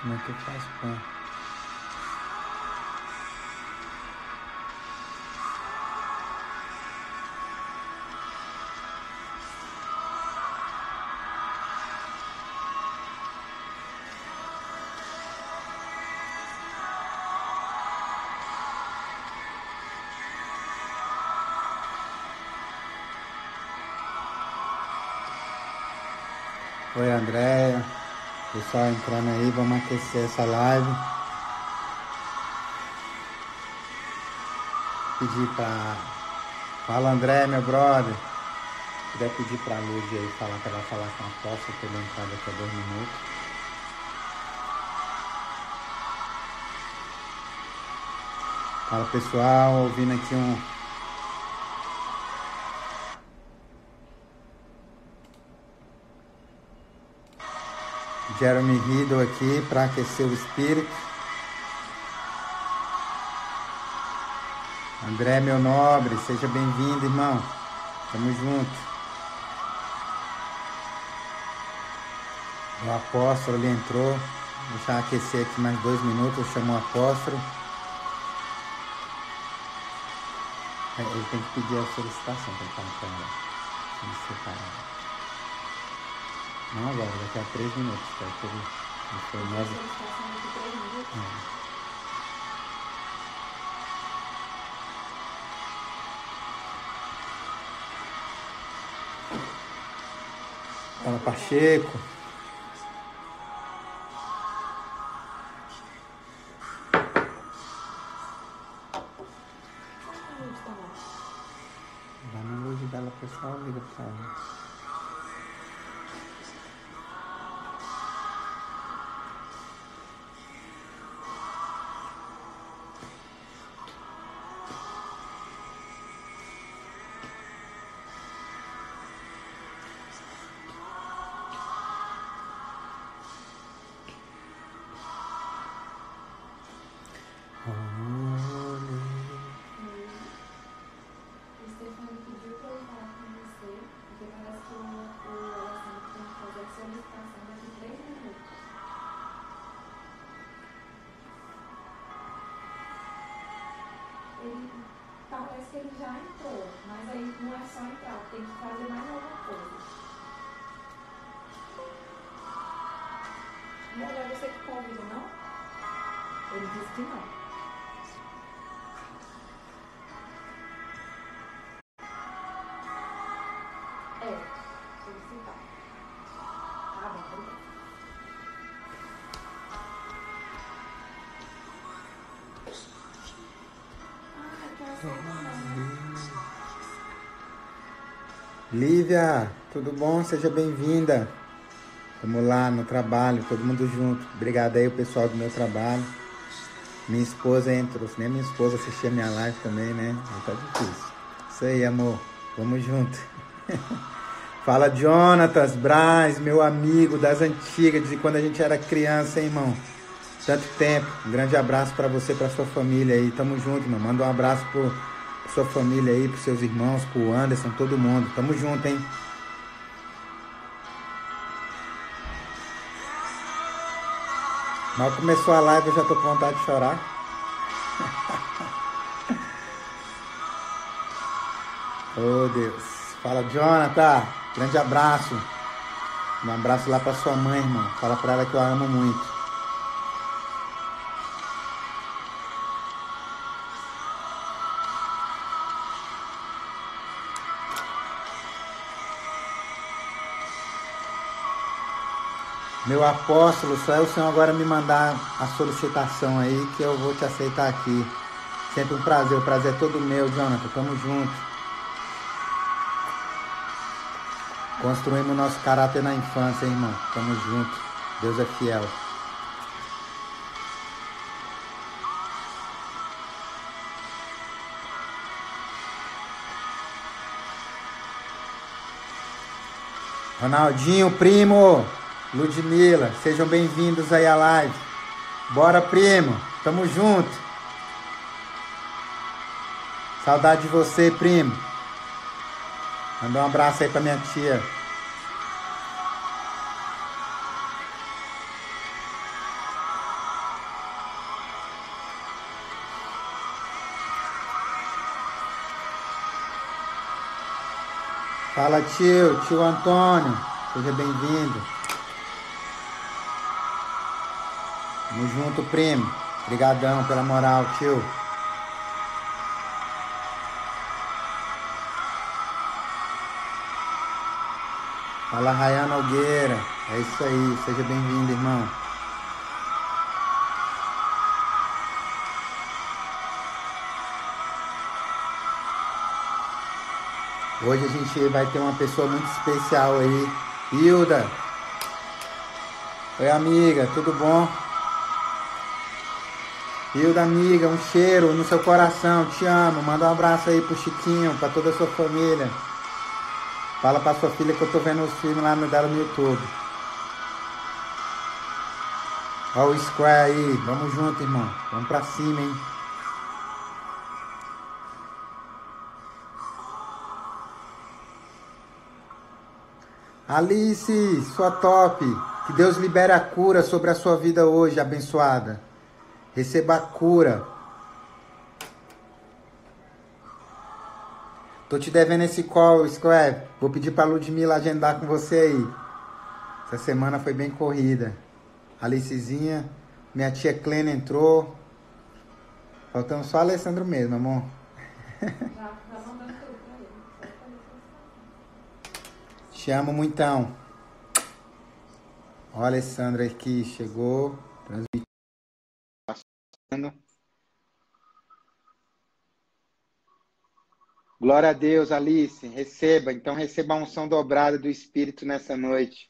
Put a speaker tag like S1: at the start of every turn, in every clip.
S1: Como é que eu faço? Oi, Andréia. Pessoal entrando aí, vamos aquecer essa live. Pedir pra. Fala, André, meu brother. Se puder pedir pra Luz aí falar que ela vai falar com a Costa, que ele entrar daqui a dois minutos. Fala pessoal, ouvindo aqui um, Jeremy Riddle aqui para aquecer o espírito. André, meu nobre, seja bem-vindo, irmão. Tamo junto. O apóstolo ele entrou. Vou deixar aquecer aqui mais dois minutos. Eu chamo o apóstolo. É, ele tem que pedir a solicitação para ele. Ele separar. Não agora, daqui a três minutos. Tá? Que ele, ele foi mais... É. Fala Pacheco. Dá na luz dela, pessoal, liga pra ela.
S2: Ele parece que ele já entrou, mas aí não é só entrar, tem que fazer mais alguma coisa. Não é você que convida, não? Ele disse que não.
S1: Lívia, tudo bom? Seja bem-vinda. Vamos lá no trabalho, todo mundo junto. Obrigado aí o pessoal do meu trabalho. Minha esposa entrou, nem minha esposa assistia minha live também, né? Tá difícil. Isso aí, amor. Vamos junto. Fala, Jonatas Braz, meu amigo das antigas, de quando a gente era criança, hein, irmão? Tanto tempo. Um grande abraço pra você, pra sua família aí. Tamo junto, irmão. Manda um abraço pro, sua família aí, pros seus irmãos, pro Anderson, todo mundo. Tamo junto, hein? Mal começou a live, eu já tô com vontade de chorar. Oh, Deus. Fala, Jonathan. Grande abraço. Um abraço lá pra sua mãe, irmão. Fala pra ela que eu a amo muito. Meu apóstolo, só é o Senhor agora me mandar a solicitação aí que eu vou te aceitar aqui. Sempre um prazer, o prazer é todo meu, Jonathan. Tamo junto. Construímos nosso caráter na infância, hein, irmão. Tamo junto. Deus é fiel. Ronaldinho, primo, Ludmila, sejam bem-vindos aí à live. Bora, primo, tamo junto. Saudade de você, primo. Mandar um abraço aí pra minha tia. Fala, tio, tio Antônio. Seja bem-vindo. Tamo junto, primo. Obrigadão pela moral, tio. Fala, Rayan Nogueira. É isso aí. Seja bem-vindo, irmão. Hoje a gente vai ter uma pessoa muito especial aí. Hilda. Oi, amiga. Tudo bom? Hilda, amiga, um cheiro no seu coração. Te amo. Manda um abraço aí pro Chiquinho, pra toda a sua família. Fala pra sua filha que eu tô vendo os filmes lá no dela no YouTube. Ó o Square aí, vamos junto, irmão. Vamos pra cima, hein? Alice, sua top. Que Deus libere a cura sobre a sua vida hoje, abençoada. Receba a cura. Tô te devendo esse call, Square. Vou pedir pra Ludmilla agendar com você aí. Essa semana foi bem corrida. Alicezinha, minha tia Clena entrou. Faltando só Alessandro mesmo, amor. Te amo muitão. Ó, Alessandra aqui chegou. Transmitindo. Glória a Deus, Alice. Receba, então receba a unção dobrada do Espírito nessa noite.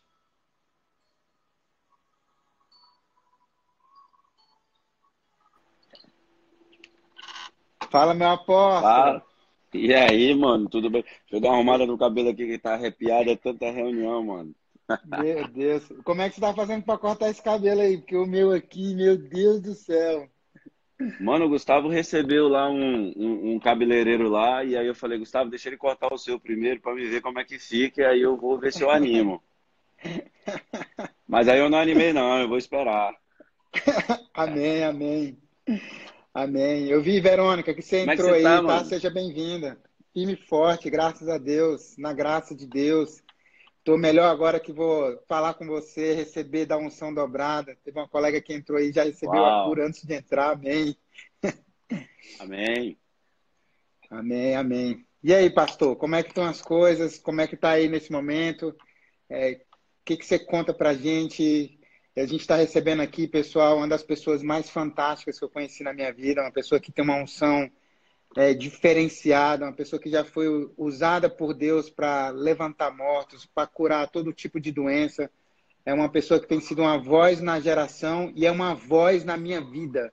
S1: Fala, meu apóstolo.
S3: Fala. E aí, mano, tudo bem? Deixa eu dar uma arrumada no cabelo aqui que tá arrepiado, é tanta reunião, mano.
S1: Meu Deus. Como é que você tá fazendo pra cortar esse cabelo aí? Porque o meu aqui, meu Deus do céu.
S3: Mano, o Gustavo recebeu lá um, um, um cabeleireiro lá, e aí eu falei, Gustavo, deixa ele cortar o seu primeiro pra me ver como é que fica, e aí eu vou ver se eu animo. Mas aí eu não animei, não, eu vou esperar.
S1: amém, amém. Amém. Eu vi, Verônica, que você
S3: é que
S1: entrou
S3: você
S1: aí,
S3: tá,
S1: tá?
S3: mano?
S1: Seja bem-vinda. Firme e forte, graças a Deus, na graça de Deus. Tô melhor agora que vou falar com você, receber da unção dobrada. Teve uma colega que entrou aí, já recebeu a
S3: Uau.
S1: cura antes de entrar. Amém.
S3: Amém.
S1: Amém, amém. E aí, pastor, como é que estão as coisas? Como é que tá aí nesse momento? É, o que que você conta pra gente? A gente está recebendo aqui, pessoal, uma das pessoas mais fantásticas que eu conheci na minha vida, uma pessoa que tem uma unção é, diferenciada, uma pessoa que já foi usada por Deus para levantar mortos, para curar todo tipo de doença. É uma pessoa que tem sido uma voz na geração e é uma voz na minha vida.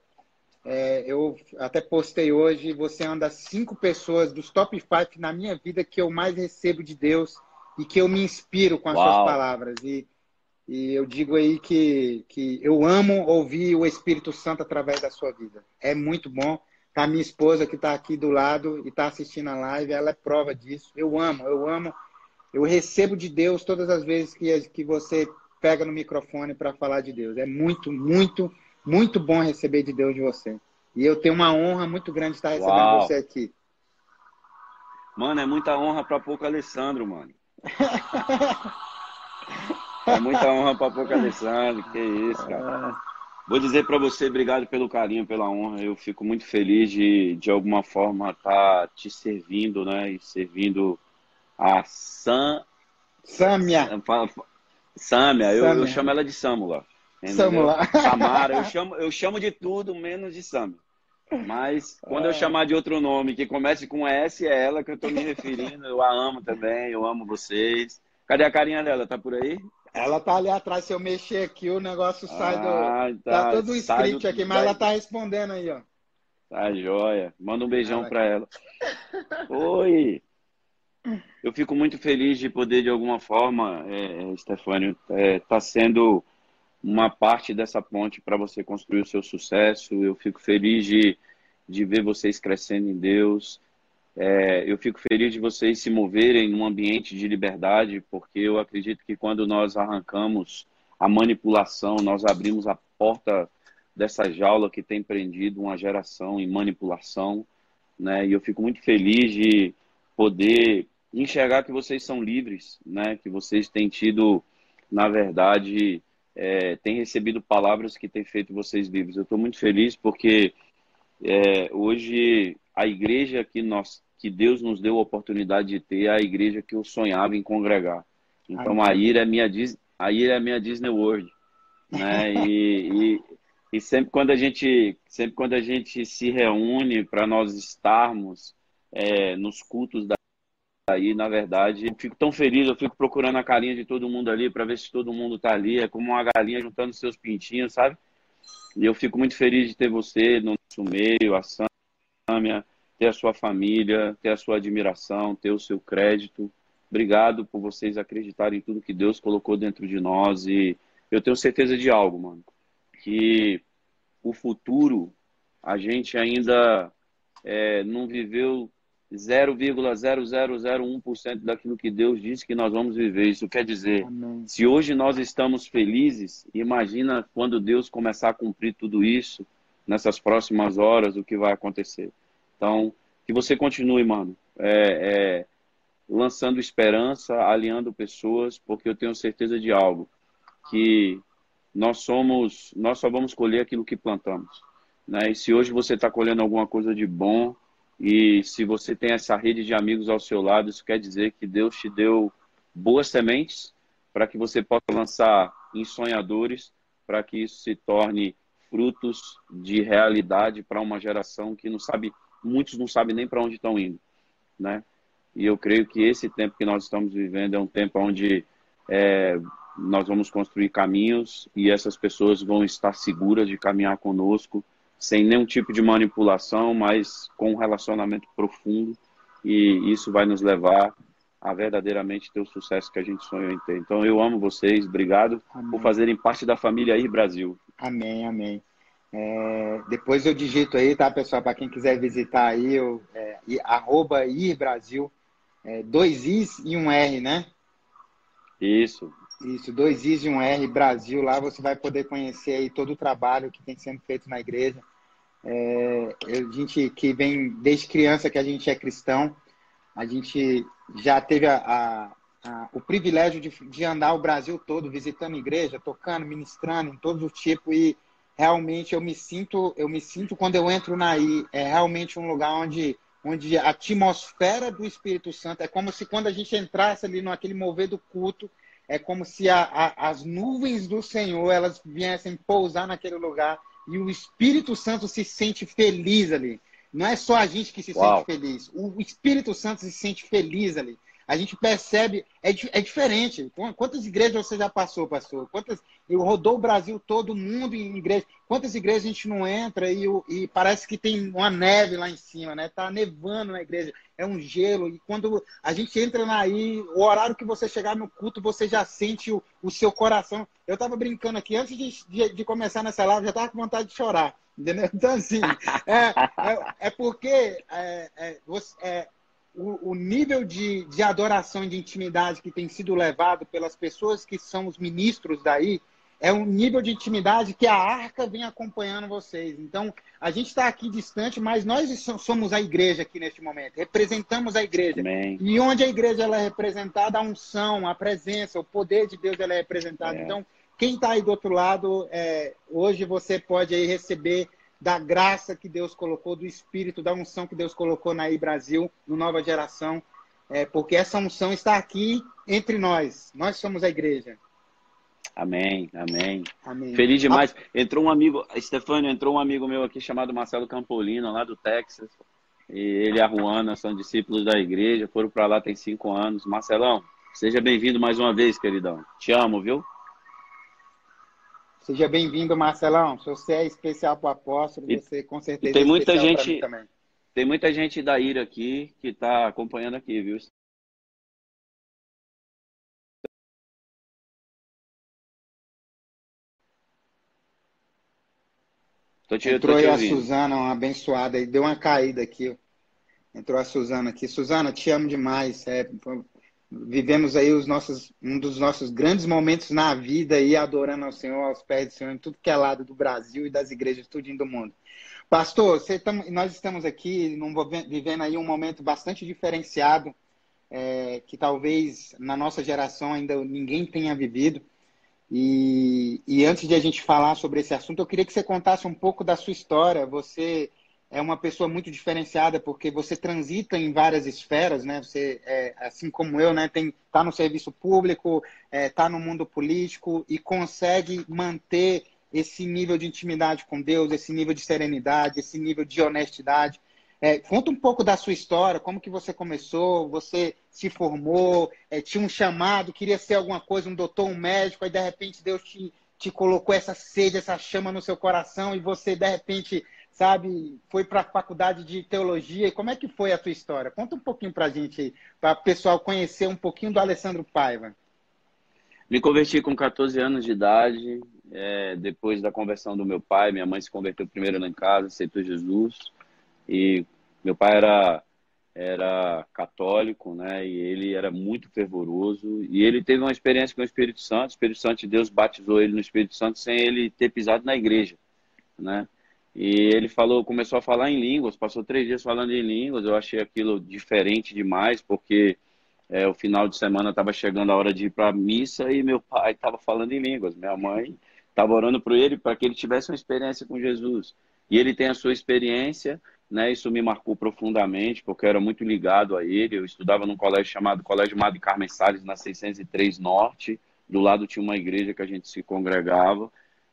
S1: É, eu até postei hoje, você é uma das cinco pessoas dos top five na minha vida que eu mais recebo de Deus e que eu me inspiro com as
S3: Uau.
S1: suas palavras. E, e eu digo aí que, que eu amo ouvir o Espírito Santo através da sua vida. É muito bom. Tá minha esposa que está aqui do lado e está assistindo a live, ela é prova disso. Eu amo, eu amo. Eu recebo de Deus todas as vezes que, que você pega no microfone para falar de Deus. É muito, muito, muito bom receber de Deus de você. E eu tenho uma honra muito grande de estar recebendo
S3: Uau.
S1: você aqui.
S3: Mano, é muita honra pra pouco Alessandro, mano. É muita honra pra pouco Alessandro, que isso, cara.
S1: Ah,
S3: Vou dizer pra você, obrigado pelo carinho, pela honra. Eu fico muito feliz de, de alguma forma, estar te servindo, né? E servindo a Sam, fa- Sâmia, eu, eu chamo ela de Sâmula. entendeu?
S1: Sâmula.
S3: Samara, eu chamo, eu chamo de tudo menos de Sâmia. Mas quando eu chamar de outro nome que comece com S, é ela que eu tô me referindo. Eu a amo também, eu amo vocês. Cadê a carinha dela? Tá por aí?
S1: Ela tá ali atrás. Se eu mexer aqui, o negócio sai do.
S3: Ah,
S1: Tá todo o
S3: sai
S1: script
S3: do-
S1: aqui, mas ela tá respondendo aí, ó.
S3: Tá joia. Manda um beijão
S1: Ela-
S3: pra ela. Oi! Eu fico muito feliz de poder, de alguma forma, é, Stefânio, é, tá sendo uma parte dessa ponte para você construir o seu sucesso. Eu fico feliz de, de ver vocês crescendo em Deus. É, eu fico feliz de vocês se moverem num ambiente de liberdade, porque eu acredito que quando nós arrancamos a manipulação, nós abrimos a porta dessa jaula que tem prendido uma geração em manipulação, né? E eu fico muito feliz de poder enxergar que vocês são livres, né? Que vocês têm tido, na verdade, é, têm recebido palavras que têm feito vocês livres. Eu estou muito feliz porque é, hoje a igreja que nós, que Deus nos deu a oportunidade de ter, a igreja que eu sonhava em congregar. Então a Ira é minha a Ira é minha Disney World, né? E, e, e sempre quando a gente sempre quando a gente se reúne para nós estarmos é, nos cultos da aí, na verdade, eu fico tão feliz, eu fico procurando a carinha de todo mundo ali para ver se todo mundo está ali. É como uma galinha juntando seus pintinhos, sabe? E eu fico muito feliz de ter você no nosso meio, a Sâmia, ter a sua família, ter a sua admiração, ter o seu crédito. Obrigado por vocês acreditarem em tudo que Deus colocou dentro de nós. E eu tenho certeza de algo, mano. Que o futuro, a gente ainda é, não viveu 0,0001% daquilo que Deus disse que nós vamos viver. Isso quer dizer, Amém. se hoje nós estamos felizes, imagina quando Deus começar a cumprir tudo isso, nessas próximas horas, o que vai acontecer. Então, que você continue, mano, é, é, lançando esperança, alinhando pessoas, porque eu tenho certeza de algo, que nós somos, nós só vamos colher aquilo que plantamos. Né? E se hoje você está colhendo alguma coisa de bom, e se você tem essa rede de amigos ao seu lado, isso quer dizer que Deus te deu boas sementes para que você possa lançar em sonhadores, para que isso se torne frutos de realidade para uma geração que não sabe, muitos não sabem nem para onde estão indo, né? E eu creio que esse tempo que nós estamos vivendo é um tempo onde é, nós vamos construir caminhos e essas pessoas vão estar seguras de caminhar conosco sem nenhum tipo de manipulação, mas com um relacionamento profundo e isso vai nos levar a verdadeiramente ter o sucesso que a gente sonhou em ter. Então eu amo vocês, obrigado amém. por fazerem parte da família aí Brasil.
S1: Amém, amém. É, depois eu digito aí, tá, pessoal? Para quem quiser visitar aí, eu, é, arroba Ir Brasil, é, dois Is e um R, né?
S3: Isso.
S1: Isso, dois Is e um R, Brasil, lá você vai poder conhecer aí todo o trabalho que tem sendo feito na igreja. É, a gente que vem desde criança que a gente é cristão, a gente já teve a, a, a, o privilégio de, de andar o Brasil todo visitando igreja, tocando, ministrando em todos os tipos e realmente eu me sinto, eu me sinto quando eu entro na I, é realmente um lugar onde onde a atmosfera do Espírito Santo é como se quando a gente entrasse ali naquele mover do culto, é como se a, a, as nuvens do Senhor elas viessem pousar naquele lugar e o Espírito Santo se sente feliz ali. Não é só a gente que se Uau. sente feliz, o Espírito Santo se sente feliz ali a gente percebe, é, é diferente. Quantas igrejas você já passou, pastor? Quantas, eu rodou o Brasil todo mundo em igreja. Quantas igrejas a gente não entra e, e parece que tem uma neve lá em cima, né? Tá nevando na igreja, é um gelo. E quando a gente entra aí, o horário que você chegar no culto, você já sente o, o seu coração. Eu tava brincando aqui, antes de, de, de começar nessa live, já tava com vontade de chorar. Entendeu? Então, assim, é, é, é porque é, é, você, é, o, o nível de, de adoração e de intimidade que tem sido levado pelas pessoas que são os ministros daí é um nível de intimidade que a arca vem acompanhando vocês. Então, a gente está aqui distante, mas nós somos a igreja aqui neste momento, representamos a igreja. Amém. E onde a igreja ela é representada, a unção, a presença, o poder de Deus ela é representado. É. Então, quem está aí do outro lado, é, hoje você pode aí receber da graça que Deus colocou, do Espírito, da unção que Deus colocou na I Brasil, no Nova Geração, é, porque essa unção está aqui entre nós. Nós somos a igreja.
S3: Amém, amém. amém. Feliz demais. Entrou um amigo, Stefânio, entrou um amigo meu aqui chamado Marcelo Campolino, lá do Texas. E ele e a Juana são discípulos da igreja, foram para lá tem cinco anos. Marcelão, seja bem-vindo mais uma vez, queridão. Te amo, viu?
S1: Seja bem-vindo, Marcelão. Você é especial para o apóstolo, você com certeza
S3: tem é muita gente também. Tem muita gente da Ira aqui que está acompanhando aqui, viu?
S1: Tô te, Entrou tô aí a Suzana, uma abençoada, e deu uma caída aqui. Entrou a Suzana aqui. Suzana, te amo demais. É, vivemos aí os nossos, um dos nossos grandes momentos na vida aí, adorando ao Senhor, aos pés do Senhor, em tudo que é lado do Brasil e das igrejas, tudo do mundo. Pastor, tam, nós estamos aqui num, vivendo aí um momento bastante diferenciado é, que talvez na nossa geração ainda ninguém tenha vivido. E, e antes de a gente falar sobre esse assunto, eu queria que você contasse um pouco da sua história. Você é uma pessoa muito diferenciada porque você transita em várias esferas, né? Você, é, assim como eu, né, tem tá no serviço público, é, tá no mundo político e consegue manter esse nível de intimidade com Deus, esse nível de serenidade, esse nível de honestidade. É, conta um pouco da sua história, como que você começou, você se formou, é, tinha um chamado, queria ser alguma coisa, um doutor, um médico, aí de repente Deus te, te colocou essa sede, essa chama no seu coração e você de repente sabe, foi para a faculdade de teologia. Como é que foi a tua história? Conta um pouquinho para a gente aí, para o pessoal conhecer um pouquinho do Alessandro Paiva.
S3: Me converti com 14 anos de idade, é, depois da conversão do meu pai. Minha mãe se converteu primeiro lá em casa, aceitou Jesus. E meu pai era era católico, né? E ele era muito fervoroso. E ele teve uma experiência com o Espírito Santo. O Espírito Santo de Deus batizou ele no Espírito Santo sem ele ter pisado na igreja, né? E ele falou, começou a falar em línguas, passou três dias falando em línguas. Eu achei aquilo diferente demais, porque é, o final de semana estava chegando a hora de ir para a missa e meu pai estava falando em línguas. Minha mãe estava orando por ele para que ele tivesse uma experiência com Jesus. E ele tem a sua experiência, né? Isso me marcou profundamente, porque eu era muito ligado a ele. Eu estudava num colégio chamado Colégio Madre Carmen Salles, na 603 Norte. Do lado tinha uma igreja que a gente se congregava.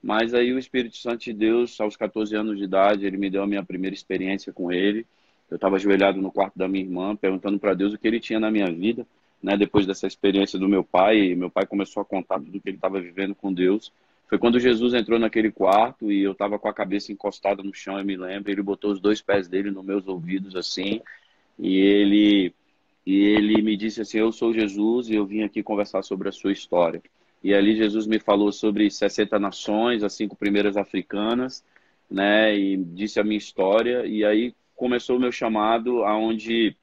S3: Mas aí o Espírito Santo de Deus, aos 14 anos de idade, ele me deu a minha primeira experiência com ele. Eu estava ajoelhado no quarto da minha irmã, perguntando para Deus o que ele tinha na minha vida, né? Depois dessa experiência do meu pai, meu pai começou a contar tudo que ele estava vivendo com Deus. Foi quando Jesus entrou naquele quarto e eu estava com a cabeça encostada no chão, eu me lembro. Ele botou os dois pés dele nos meus ouvidos assim, e ele e ele me disse assim: "Eu sou Jesus e eu vim aqui conversar sobre a sua história". E ali Jesus me falou sobre 60 nações, as cinco primeiras africanas, né? E disse a minha história. E aí começou o meu chamado, aonde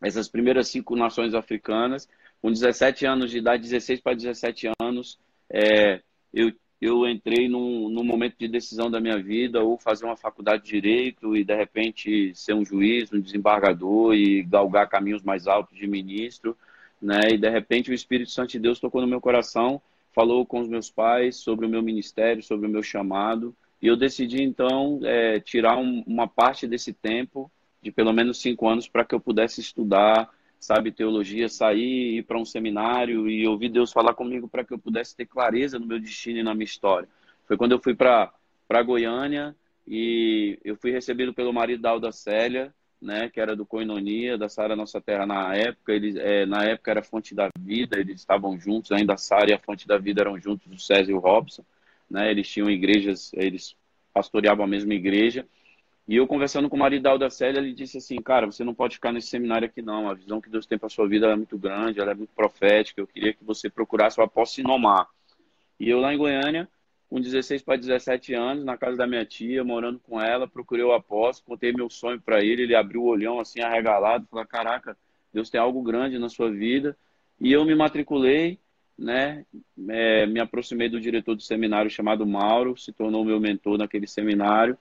S3: essas primeiras cinco nações africanas, com 17 anos de idade, 16 para 17 anos, é, eu, eu entrei num, num momento de decisão da minha vida, ou fazer uma faculdade de direito e de repente ser um juiz, um desembargador e galgar caminhos mais altos de ministro né? E de repente o Espírito Santo de Deus tocou no meu coração, falou com os meus pais sobre o meu ministério, sobre o meu chamado, e eu decidi então é, tirar um, uma parte desse tempo, de pelo menos cinco anos, para que eu pudesse estudar, sabe, teologia, sair, ir para um seminário e ouvir Deus falar comigo para que eu pudesse ter clareza no meu destino e na minha história. Foi quando eu fui para Goiânia e eu fui recebido pelo marido da Alda Célia, né, que era do Coinonia, da Sara Nossa Terra na época. Eles, é, na época era Fonte da Vida, eles estavam juntos, ainda a Sara e a Fonte da Vida eram juntos, o César e o Robson. Né, eles tinham igrejas, eles pastoreavam a mesma igreja. E eu conversando com o marido da Célia, ele disse assim, cara, você não pode ficar nesse seminário aqui não, a visão que Deus tem para sua vida é muito grande, ela é muito profética, eu queria que você procurasse o apóstolo Sinomar. E eu lá em Goiânia, com 16 para 17 anos, na casa da minha tia, morando com ela, procurei o apóstolo, contei meu sonho para ele, ele abriu o olhão assim, arregalado, falou, caraca, Deus tem algo grande na sua vida. E eu me matriculei, né, é, me aproximei do diretor do seminário chamado Mauro, se tornou meu mentor naquele seminário.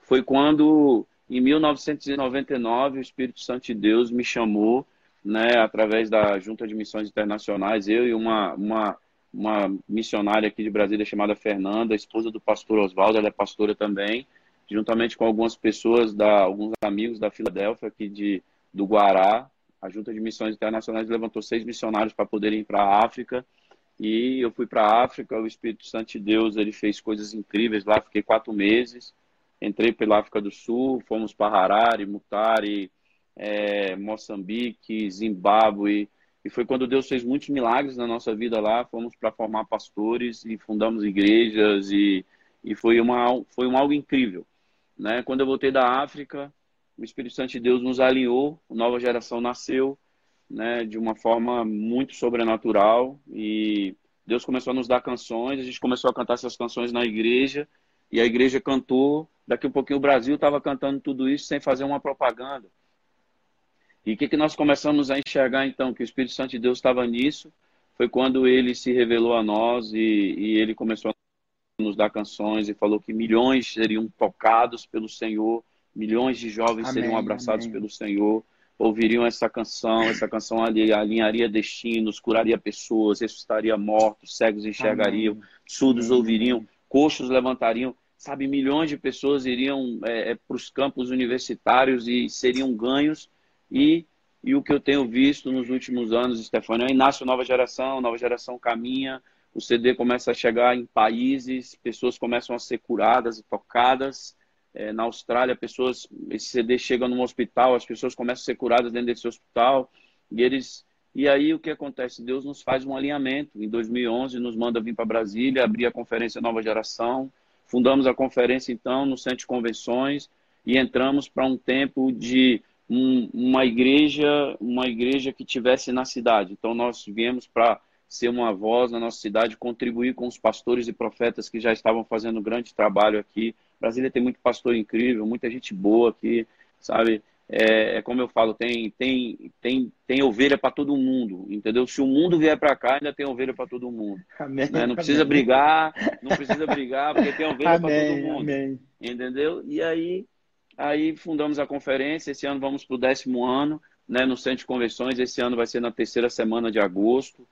S3: Foi quando, em 1999, o Espírito Santo de Deus me chamou, né, através da Junta de Missões Internacionais, eu e uma, uma uma missionária aqui de Brasília chamada Fernanda, esposa do pastor Oswaldo, ela é pastora também, juntamente com algumas pessoas, da, alguns amigos da Filadélfia, aqui de, do Guará. A Junta de Missões Internacionais levantou seis missionários para poderem ir para a África. E eu fui para a África, o Espírito Santo de Deus, ele fez coisas incríveis lá, fiquei quatro meses. Entrei pela África do Sul, fomos para Harare, Mutare, é, Moçambique, Zimbábue, e foi quando Deus fez muitos milagres na nossa vida lá. Fomos para formar pastores e fundamos igrejas e, e foi, uma, foi um algo incrível. Né? Quando eu voltei da África, o Espírito Santo de Deus nos alinhou, a nova geração nasceu né, de uma forma muito sobrenatural e Deus começou a nos dar canções, a gente começou a cantar essas canções na igreja e a igreja cantou. Daqui a pouquinho o Brasil estava cantando tudo isso sem fazer uma propaganda. E o que, que nós começamos a enxergar então? Que o Espírito Santo de Deus estava nisso, foi quando ele se revelou a nós e, e ele começou a nos dar canções e falou que milhões seriam tocados pelo Senhor, milhões de jovens amém, seriam abraçados amém. pelo Senhor, ouviriam essa canção, essa canção alinharia destinos, curaria pessoas, ressuscitaria mortos, cegos enxergariam, Amém. surdos ouviriam, coxos levantariam, sabe, milhões de pessoas iriam é, é para os campos universitários e seriam ganhos e e o que eu tenho visto nos últimos anos, Stefano, aí nasce nova geração, nova geração caminha, o CD começa a chegar em países, pessoas começam a ser curadas e tocadas, é, na Austrália, pessoas, esse CD chega num hospital, as pessoas começam a ser curadas dentro desse hospital, e eles e aí o que acontece? Deus nos faz um alinhamento. Em 2011 nos manda vir para Brasília, abrir a conferência Nova Geração. Fundamos a conferência então no Centro de Convenções e entramos para um tempo de um, uma igreja, uma igreja que tivesse na cidade. Então nós viemos para ser uma voz na nossa cidade, contribuir com os pastores e profetas que já estavam fazendo um grande trabalho aqui Brasília tem muito pastor incrível, muita gente boa aqui, sabe? É, é como eu falo, tem, tem, tem, tem ovelha para todo mundo, entendeu? Se o mundo vier para cá, ainda tem ovelha para todo mundo. Amém, né? Não precisa amém. brigar, não precisa brigar, porque tem ovelha para todo mundo. Amém. Entendeu? E aí, aí fundamos a conferência. Esse ano vamos para o décimo ano, né, no Centro de Convenções. Esse ano vai ser na terceira semana de agosto.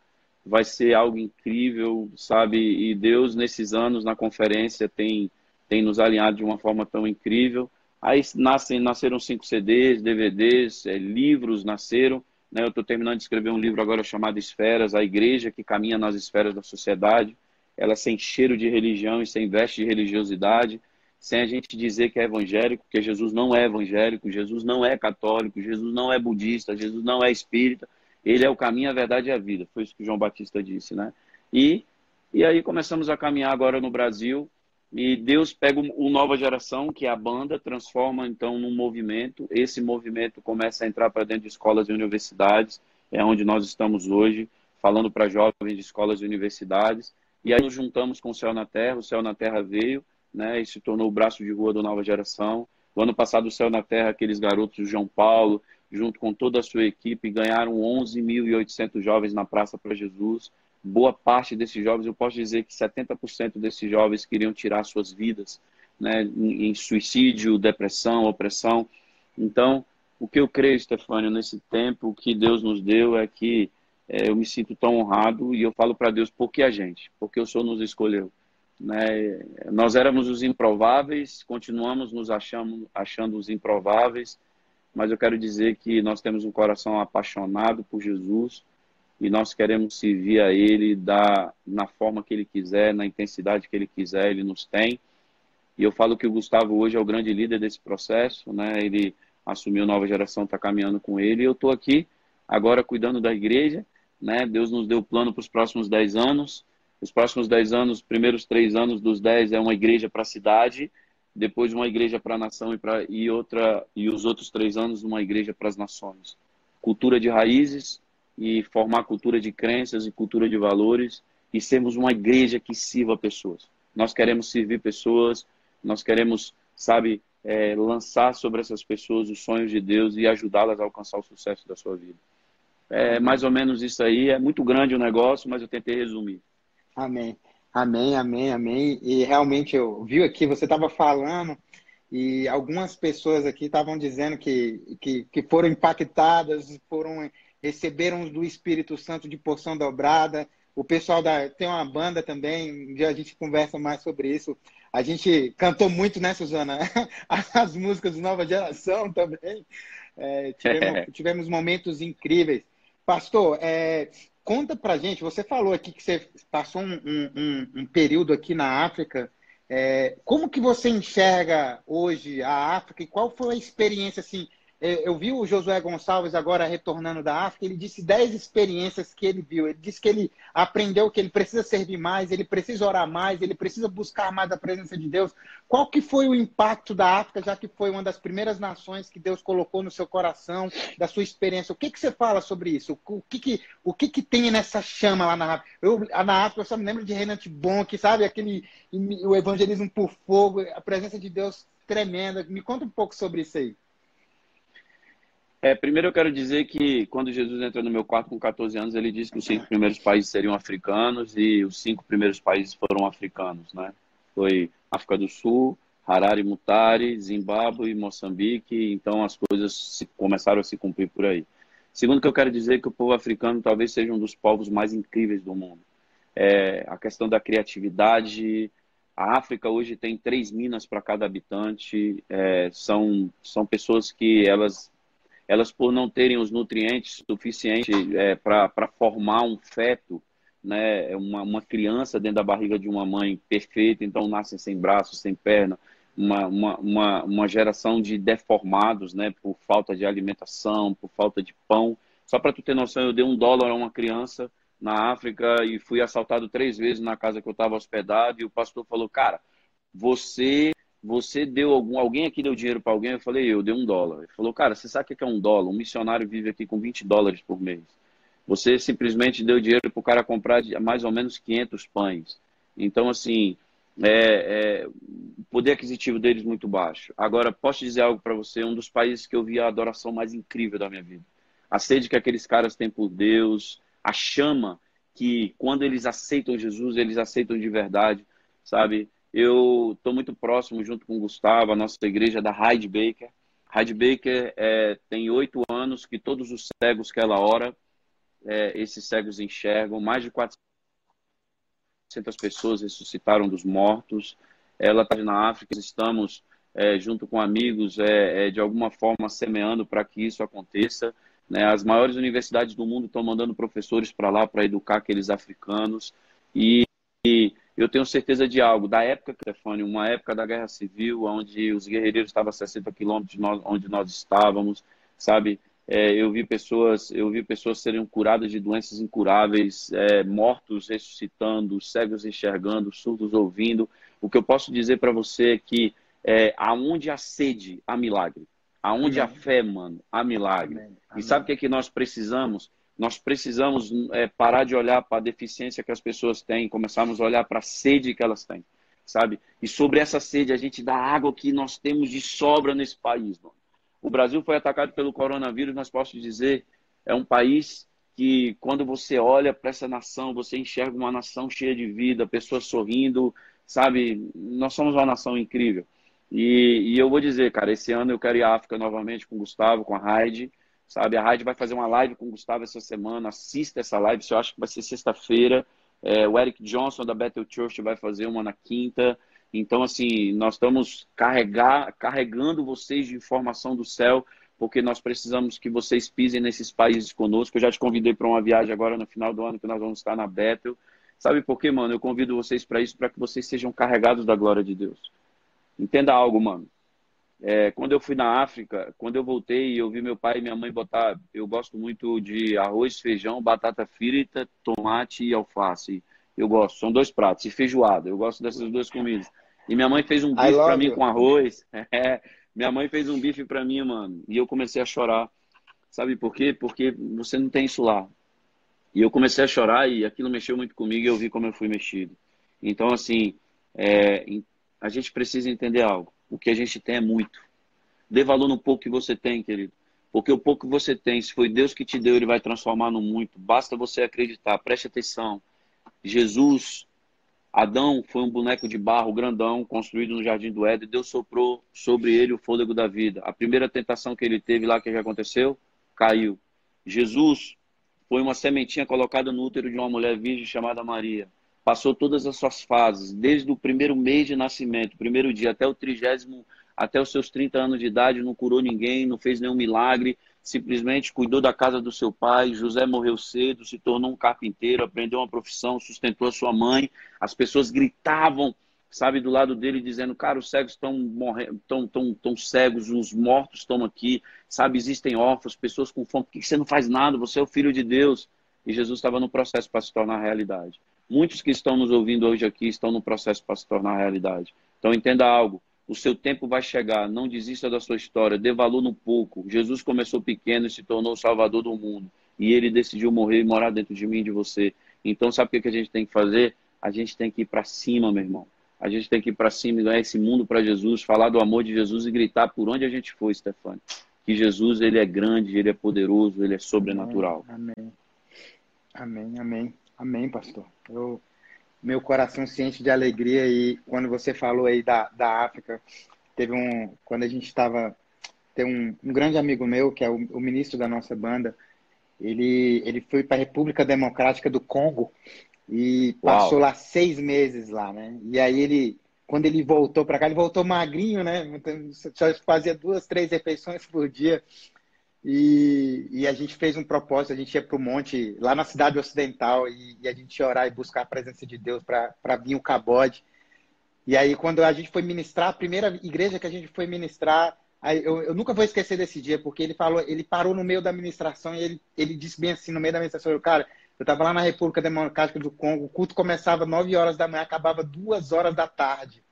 S3: Vai ser algo incrível, sabe? E Deus, nesses anos na conferência, tem tem nos alinhado de uma forma tão incrível. Aí nascem, nasceram cinco CDs, DVDs, é, livros nasceram. Né? Eu estou terminando de escrever um livro agora chamado Esferas, a igreja que caminha nas esferas da sociedade. Ela sem cheiro de religião e sem veste de religiosidade, sem a gente dizer que é evangélico, porque Jesus não é evangélico, Jesus não é católico, Jesus não é budista, Jesus não é espírita. Ele é o caminho, a verdade e a vida. Foi isso que João Batista disse, né? E, e aí começamos a caminhar agora no Brasil e Deus pega o Nova Geração, que é a banda, transforma então num movimento. Esse movimento começa a entrar para dentro de escolas e universidades, é onde nós estamos hoje, falando para jovens de escolas e universidades. E aí nos juntamos com o Céu na Terra, o Céu na Terra veio, né, e se tornou o braço de rua do Nova Geração. O ano passado, o Céu na Terra, aqueles garotos do João Paulo, junto com toda a sua equipe, ganharam 11.800 jovens na Praça para Jesus boa parte desses jovens, eu posso dizer que 70% desses jovens queriam tirar suas vidas, né, em, suicídio, depressão, opressão. Então, o que eu creio, Stefânio, nesse tempo que Deus nos deu é que é, eu me sinto tão honrado e eu falo para Deus, por que a gente? Porque o Senhor nos escolheu. Né? Nós éramos os improváveis, continuamos nos achando, achando os improváveis, mas eu quero dizer que nós temos um coração apaixonado por Jesus, e nós queremos servir a Ele da, na forma que Ele quiser, na intensidade que Ele quiser, Ele nos tem. E eu falo que o Gustavo hoje é o grande líder desse processo, né? Ele assumiu nova geração, está caminhando com ele. E eu estou aqui agora cuidando da igreja, né? Deus nos deu o plano para os próximos dez anos. Os próximos dez anos, os primeiros três anos dos dez é uma igreja para a cidade, depois uma igreja para a nação e, pra, e outra e os outros três anos uma igreja para as nações. Cultura de raízes, e formar cultura de crenças e cultura de valores e sermos uma igreja que sirva pessoas. Nós queremos servir pessoas, nós queremos, sabe, é, lançar sobre essas pessoas os sonhos de Deus e ajudá-las a alcançar o sucesso da sua vida. É mais ou menos isso aí. É muito grande o negócio, mas eu tentei resumir.
S1: Amém. Amém, amém, amém. E realmente eu vi aqui, você estava falando e algumas pessoas aqui estavam dizendo que, que, que foram impactadas, foram receberam do Espírito Santo de porção dobrada. O pessoal da tem uma banda também, um dia a gente conversa mais sobre isso. A gente cantou muito, né, Suzana? As músicas de nova geração também. É, tivemos, tivemos, momentos incríveis. Pastor, é, conta pra gente, você falou aqui que você passou um, um, um período aqui na África. É, como que você enxerga hoje a África e qual foi a experiência assim? Eu vi o Josué Gonçalves agora retornando da África, ele disse 10 experiências que ele viu. Ele disse que ele aprendeu que ele precisa servir mais, ele precisa orar mais, ele precisa buscar mais a presença de Deus. Qual que foi o impacto da África, já que foi uma das primeiras nações que Deus colocou no seu coração, da sua experiência? O que, que você fala sobre isso? O que, que, o que, que tem nessa chama lá na África? Eu, na África eu só me lembro de Renate Bonk, sabe? Aquele, o evangelismo por fogo, a presença de Deus tremenda. Me conta um pouco sobre isso aí.
S3: É, primeiro eu quero dizer que quando Jesus entrou no meu quarto com 14 anos, ele disse que os cinco primeiros países seriam africanos e os cinco primeiros países foram africanos, né? Foi África do Sul, Harare Mutare, Zimbábue, Moçambique, então as coisas se, começaram a se cumprir por aí. Segundo que eu quero dizer que o povo africano talvez seja um dos povos mais incríveis do mundo. É, a questão da criatividade, a África hoje tem três minas para cada habitante, é, são, são pessoas que elas, elas por não terem os nutrientes suficientes é, para formar um feto, né, uma, uma criança dentro da barriga de uma mãe perfeita, então nascem sem braços, sem perna, uma, uma, uma, uma geração de deformados, né, por falta de alimentação, por falta de pão. Só para tu ter noção, eu dei um dólar a uma criança na África e fui assaltado três vezes na casa que eu estava hospedado e o pastor falou, cara, você você deu algum alguém aqui deu dinheiro para alguém? Eu falei, eu dei um dólar. Ele falou, cara, você sabe o que é um dólar? Um missionário vive aqui com 20 dólares por mês. Você simplesmente deu dinheiro para o cara comprar mais ou menos 500 pães. Então, assim, é, é, o poder aquisitivo deles muito baixo. Agora, posso dizer algo para você? Um dos países que eu vi a adoração mais incrível da minha vida. A sede que aqueles caras têm por Deus, a chama que quando eles aceitam Jesus, eles aceitam de verdade, sabe? Eu estou muito próximo, junto com o Gustavo, a nossa igreja da Hyde Baker. Hyde Baker é, tem oito anos que todos os cegos que ela ora, é, esses cegos enxergam. Mais de 400 pessoas ressuscitaram dos mortos. Ela está na África, estamos é, junto com amigos, é, é, de alguma forma semeando para que isso aconteça. Né? As maiores universidades do mundo estão mandando professores para lá para educar aqueles africanos. E, e, eu tenho certeza de algo. Da época, Stefani, uma época da Guerra Civil, onde os guerreiros estavam a 60 quilômetros de nós, onde nós estávamos, sabe? É, eu vi pessoas, eu vi pessoas serem curadas de doenças incuráveis, é, mortos ressuscitando, cegos enxergando, surdos ouvindo. O que eu posso dizer para você é que é, aonde há sede, há milagre. Aonde Amém. há fé, mano, há milagre. Amém. Amém. E sabe o que é que nós precisamos? Nós precisamos é, parar de olhar para a deficiência que as pessoas têm, começarmos a olhar para a sede que elas têm, sabe? E sobre essa sede, a gente dá água que nós temos de sobra nesse país, mano. O Brasil foi atacado pelo coronavírus, mas posso dizer, é um país que quando você olha para essa nação, você enxerga uma nação cheia de vida, pessoas sorrindo, sabe? Nós somos uma nação incrível. E, e eu vou dizer, cara, esse ano eu quero ir à África novamente com o Gustavo, com a Raid, sabe? A Raid vai fazer uma live com o Gustavo essa semana, assista essa live, eu acho que vai ser sexta-feira. É, o Eric Johnson da Bethel Church vai fazer uma na quinta. Então, assim, nós estamos carregar, carregando vocês de informação do céu, porque nós precisamos que vocês pisem nesses países conosco. Eu já te convidei para uma viagem agora no final do ano, que nós vamos estar na Bethel. Sabe por quê, mano? Eu convido vocês para isso, para que vocês sejam carregados da glória de Deus. Entenda algo, mano. É, quando eu fui na África, quando eu voltei e eu vi meu pai e minha mãe botar, eu gosto muito de arroz, feijão, batata frita, tomate e alface. Eu gosto, são dois pratos. E feijoada, eu gosto dessas duas comidas. E minha mãe fez um bife para mim com arroz. É, minha mãe fez um bife para mim, mano. E eu comecei a chorar. Sabe por quê? Porque você não tem isso lá. E eu comecei a chorar e aquilo mexeu muito comigo e eu vi como eu fui mexido. Então, assim, é, a gente precisa entender algo. O que a gente tem é muito. Dê valor no pouco que você tem, querido. Porque o pouco que você tem, se foi Deus que te deu, Ele vai transformar no muito. Basta você acreditar. Preste atenção. Jesus, Adão foi um boneco de barro grandão construído no jardim do Éden. Deus soprou sobre ele o fôlego da vida. A primeira tentação que ele teve lá, que já aconteceu? Caiu. Jesus foi uma sementinha colocada no útero de uma mulher virgem chamada Maria. Passou todas as suas fases, desde o primeiro mês de nascimento, primeiro dia, até o trigésimo, até os seus 30 anos de idade, não curou ninguém, não fez nenhum milagre, simplesmente cuidou da casa do seu pai. José morreu cedo, se tornou um carpinteiro, aprendeu uma profissão, sustentou a sua mãe. As pessoas gritavam, sabe, do lado dele, dizendo: Cara, os cegos estão morrendo, tão, tão, tão cegos, os mortos estão aqui, sabe, existem órfãos, pessoas com fome. Por que você não faz nada? Você é o filho de Deus. E Jesus estava no processo para se tornar realidade. Muitos que estão nos ouvindo hoje aqui estão no processo para se tornar realidade. Então entenda algo. O seu tempo vai chegar. Não desista da sua história. Dê valor no pouco. Jesus começou pequeno e se tornou o salvador do mundo. E ele decidiu morrer e morar dentro de mim e de você. Então, sabe o que a gente tem que fazer? A gente tem que ir para cima, meu irmão. A gente tem que ir para cima e ganhar esse mundo para Jesus, falar do amor de Jesus e gritar por onde a gente for, Stefano. Que Jesus, ele é grande, ele é poderoso, ele é sobrenatural.
S1: Amém. Amém, amém. Amém, pastor. Eu meu coração se enche de alegria e quando você falou aí da, da África, teve um quando a gente estava tem um, um, grande amigo meu que é o, o ministro da nossa banda, ele ele foi para a República Democrática do Congo e passou Uau. lá seis meses lá, né? E aí ele quando ele voltou para cá, ele voltou magrinho, né? Então, só fazia duas, três refeições por dia. E, e, a gente fez um propósito, a gente ia para o monte, lá na cidade ocidental, e, e, a gente ia orar e buscar a presença de Deus para vir o cabode. E aí, quando a gente foi ministrar, a primeira igreja que a gente foi ministrar, eu, eu, nunca vou esquecer desse dia, porque ele falou, ele parou no meio da ministração e ele, ele disse bem assim, no meio da ministração, cara, eu estava lá na República Democrática do Congo, o culto começava 9 horas da manhã, acabava 2 horas da tarde.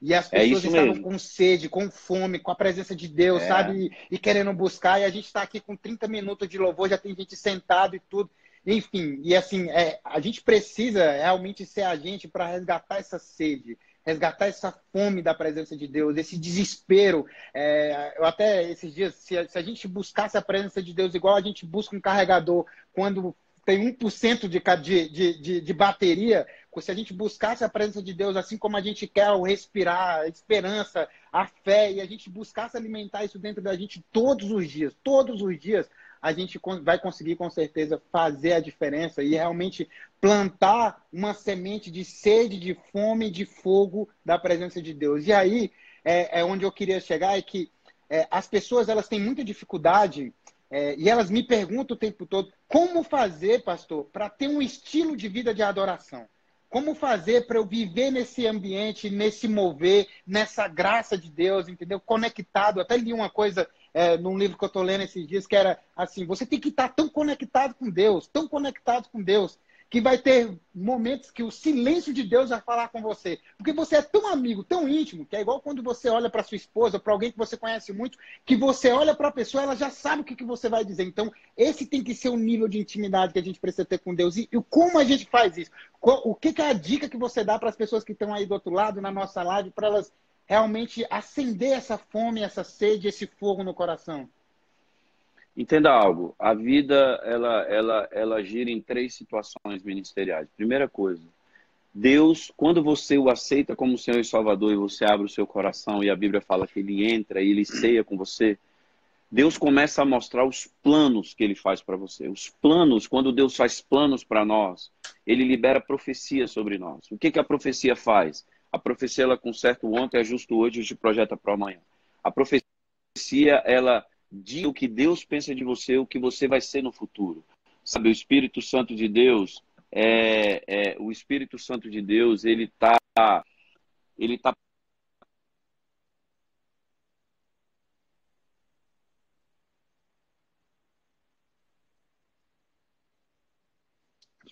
S1: E as é pessoas é estavam mesmo. com sede, com fome, com a presença de Deus, é. sabe? E, e, querendo buscar. E a gente está aqui com 30 minutos de louvor, já tem gente sentado e tudo. Enfim, e assim, é, a gente precisa realmente ser a gente para resgatar essa sede, resgatar essa fome da presença de Deus, esse desespero. É, eu até esses dias, se, se a gente buscasse a presença de Deus igual a gente busca um carregador quando tem 1% de, de, de, de bateria, se a gente buscasse a presença de Deus assim como a gente quer o respirar, a esperança, a fé, e a gente buscasse alimentar isso dentro da gente todos os dias, todos os dias, a gente vai conseguir com certeza fazer a diferença e realmente plantar uma semente de sede, de fome, de fogo da presença de Deus. E aí é, é onde eu queria chegar, é que é, as pessoas elas têm muita dificuldade é, e elas me perguntam o tempo todo como fazer, pastor, para ter um estilo de vida de adoração. Como fazer para eu viver nesse ambiente, nesse mover, nessa graça de Deus, entendeu? Conectado. Até li uma coisa é, num livro que eu estou lendo esses dias que era assim: você tem que estar tão conectado com Deus, tão conectado com Deus, que vai ter momentos que o silêncio de Deus vai falar com você. Porque você é tão amigo, tão íntimo, que é igual quando você olha para sua esposa, para alguém que você conhece muito, que você olha para a pessoa, ela já sabe o que, que você vai dizer. Então, esse tem que ser o nível de intimidade que a gente precisa ter com Deus. E, e como a gente faz isso? O que, que é a dica que você dá para as pessoas que estão aí do outro lado, na nossa live, para elas realmente acender essa fome, essa sede, esse fogo no coração?
S3: Entenda algo, a vida ela, ela, ela gira em três situações ministeriais. Primeira coisa, Deus, quando você o aceita como Senhor e Salvador e você abre o seu coração e a Bíblia fala que ele entra e ele ceia com você, Deus começa a mostrar os planos que ele faz para você. Os planos, quando Deus faz planos para nós, ele libera profecia sobre nós. O que, que a profecia faz? A profecia ela conserta o ontem, é justo hoje e projeta para amanhã. A profecia ela diz o que Deus pensa de você, o que você vai ser no futuro. Sabe, o Espírito Santo de Deus, é, é o Espírito Santo de Deus, ele está ele tá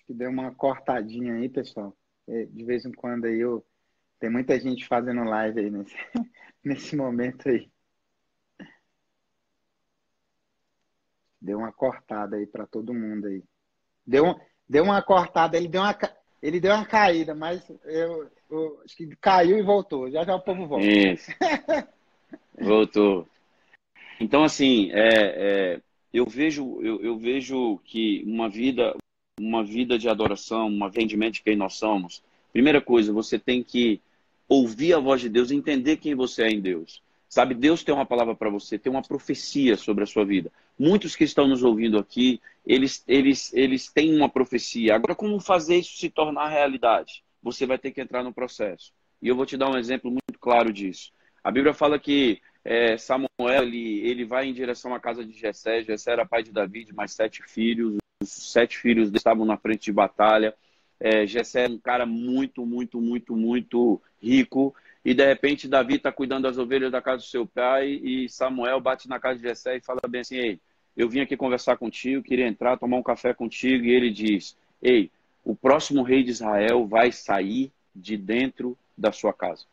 S1: que deu uma cortadinha aí, pessoal. É, de vez em quando aí eu tem muita gente fazendo live aí nesse, nesse momento aí. Deu uma cortada aí para todo mundo aí. Deu, deu uma cortada, ele deu uma, ele deu uma caída, mas eu, eu acho que caiu e voltou. Já já o povo volta.
S3: Isso. voltou. Então, assim, é, é, eu, vejo, eu, eu, vejo que uma vida, uma vida de adoração, um rendimento de quem nós somos, primeira coisa, você tem que ouvir a voz de Deus entender quem você é em Deus. Sabe, Deus tem uma palavra para você, tem uma profecia sobre a sua vida. Muitos que estão nos ouvindo aqui, eles, eles, eles têm uma profecia. Agora, como fazer isso se tornar realidade? Você vai ter que entrar no processo. E eu vou te dar um exemplo muito claro disso. A Bíblia fala que é, Samuel ele, ele vai em direção à casa de Jessé. Jessé era pai de Davi, mais sete filhos. Os sete filhos estavam na frente de batalha. É, Jessé era um cara muito, muito, muito, muito rico e de repente Davi está cuidando das ovelhas da casa do seu pai e Samuel bate na casa de Jessé e fala bem assim, ei, eu vim aqui conversar contigo, queria entrar, tomar um café contigo, e ele diz, ei, o próximo rei de Israel vai sair de dentro da sua casa.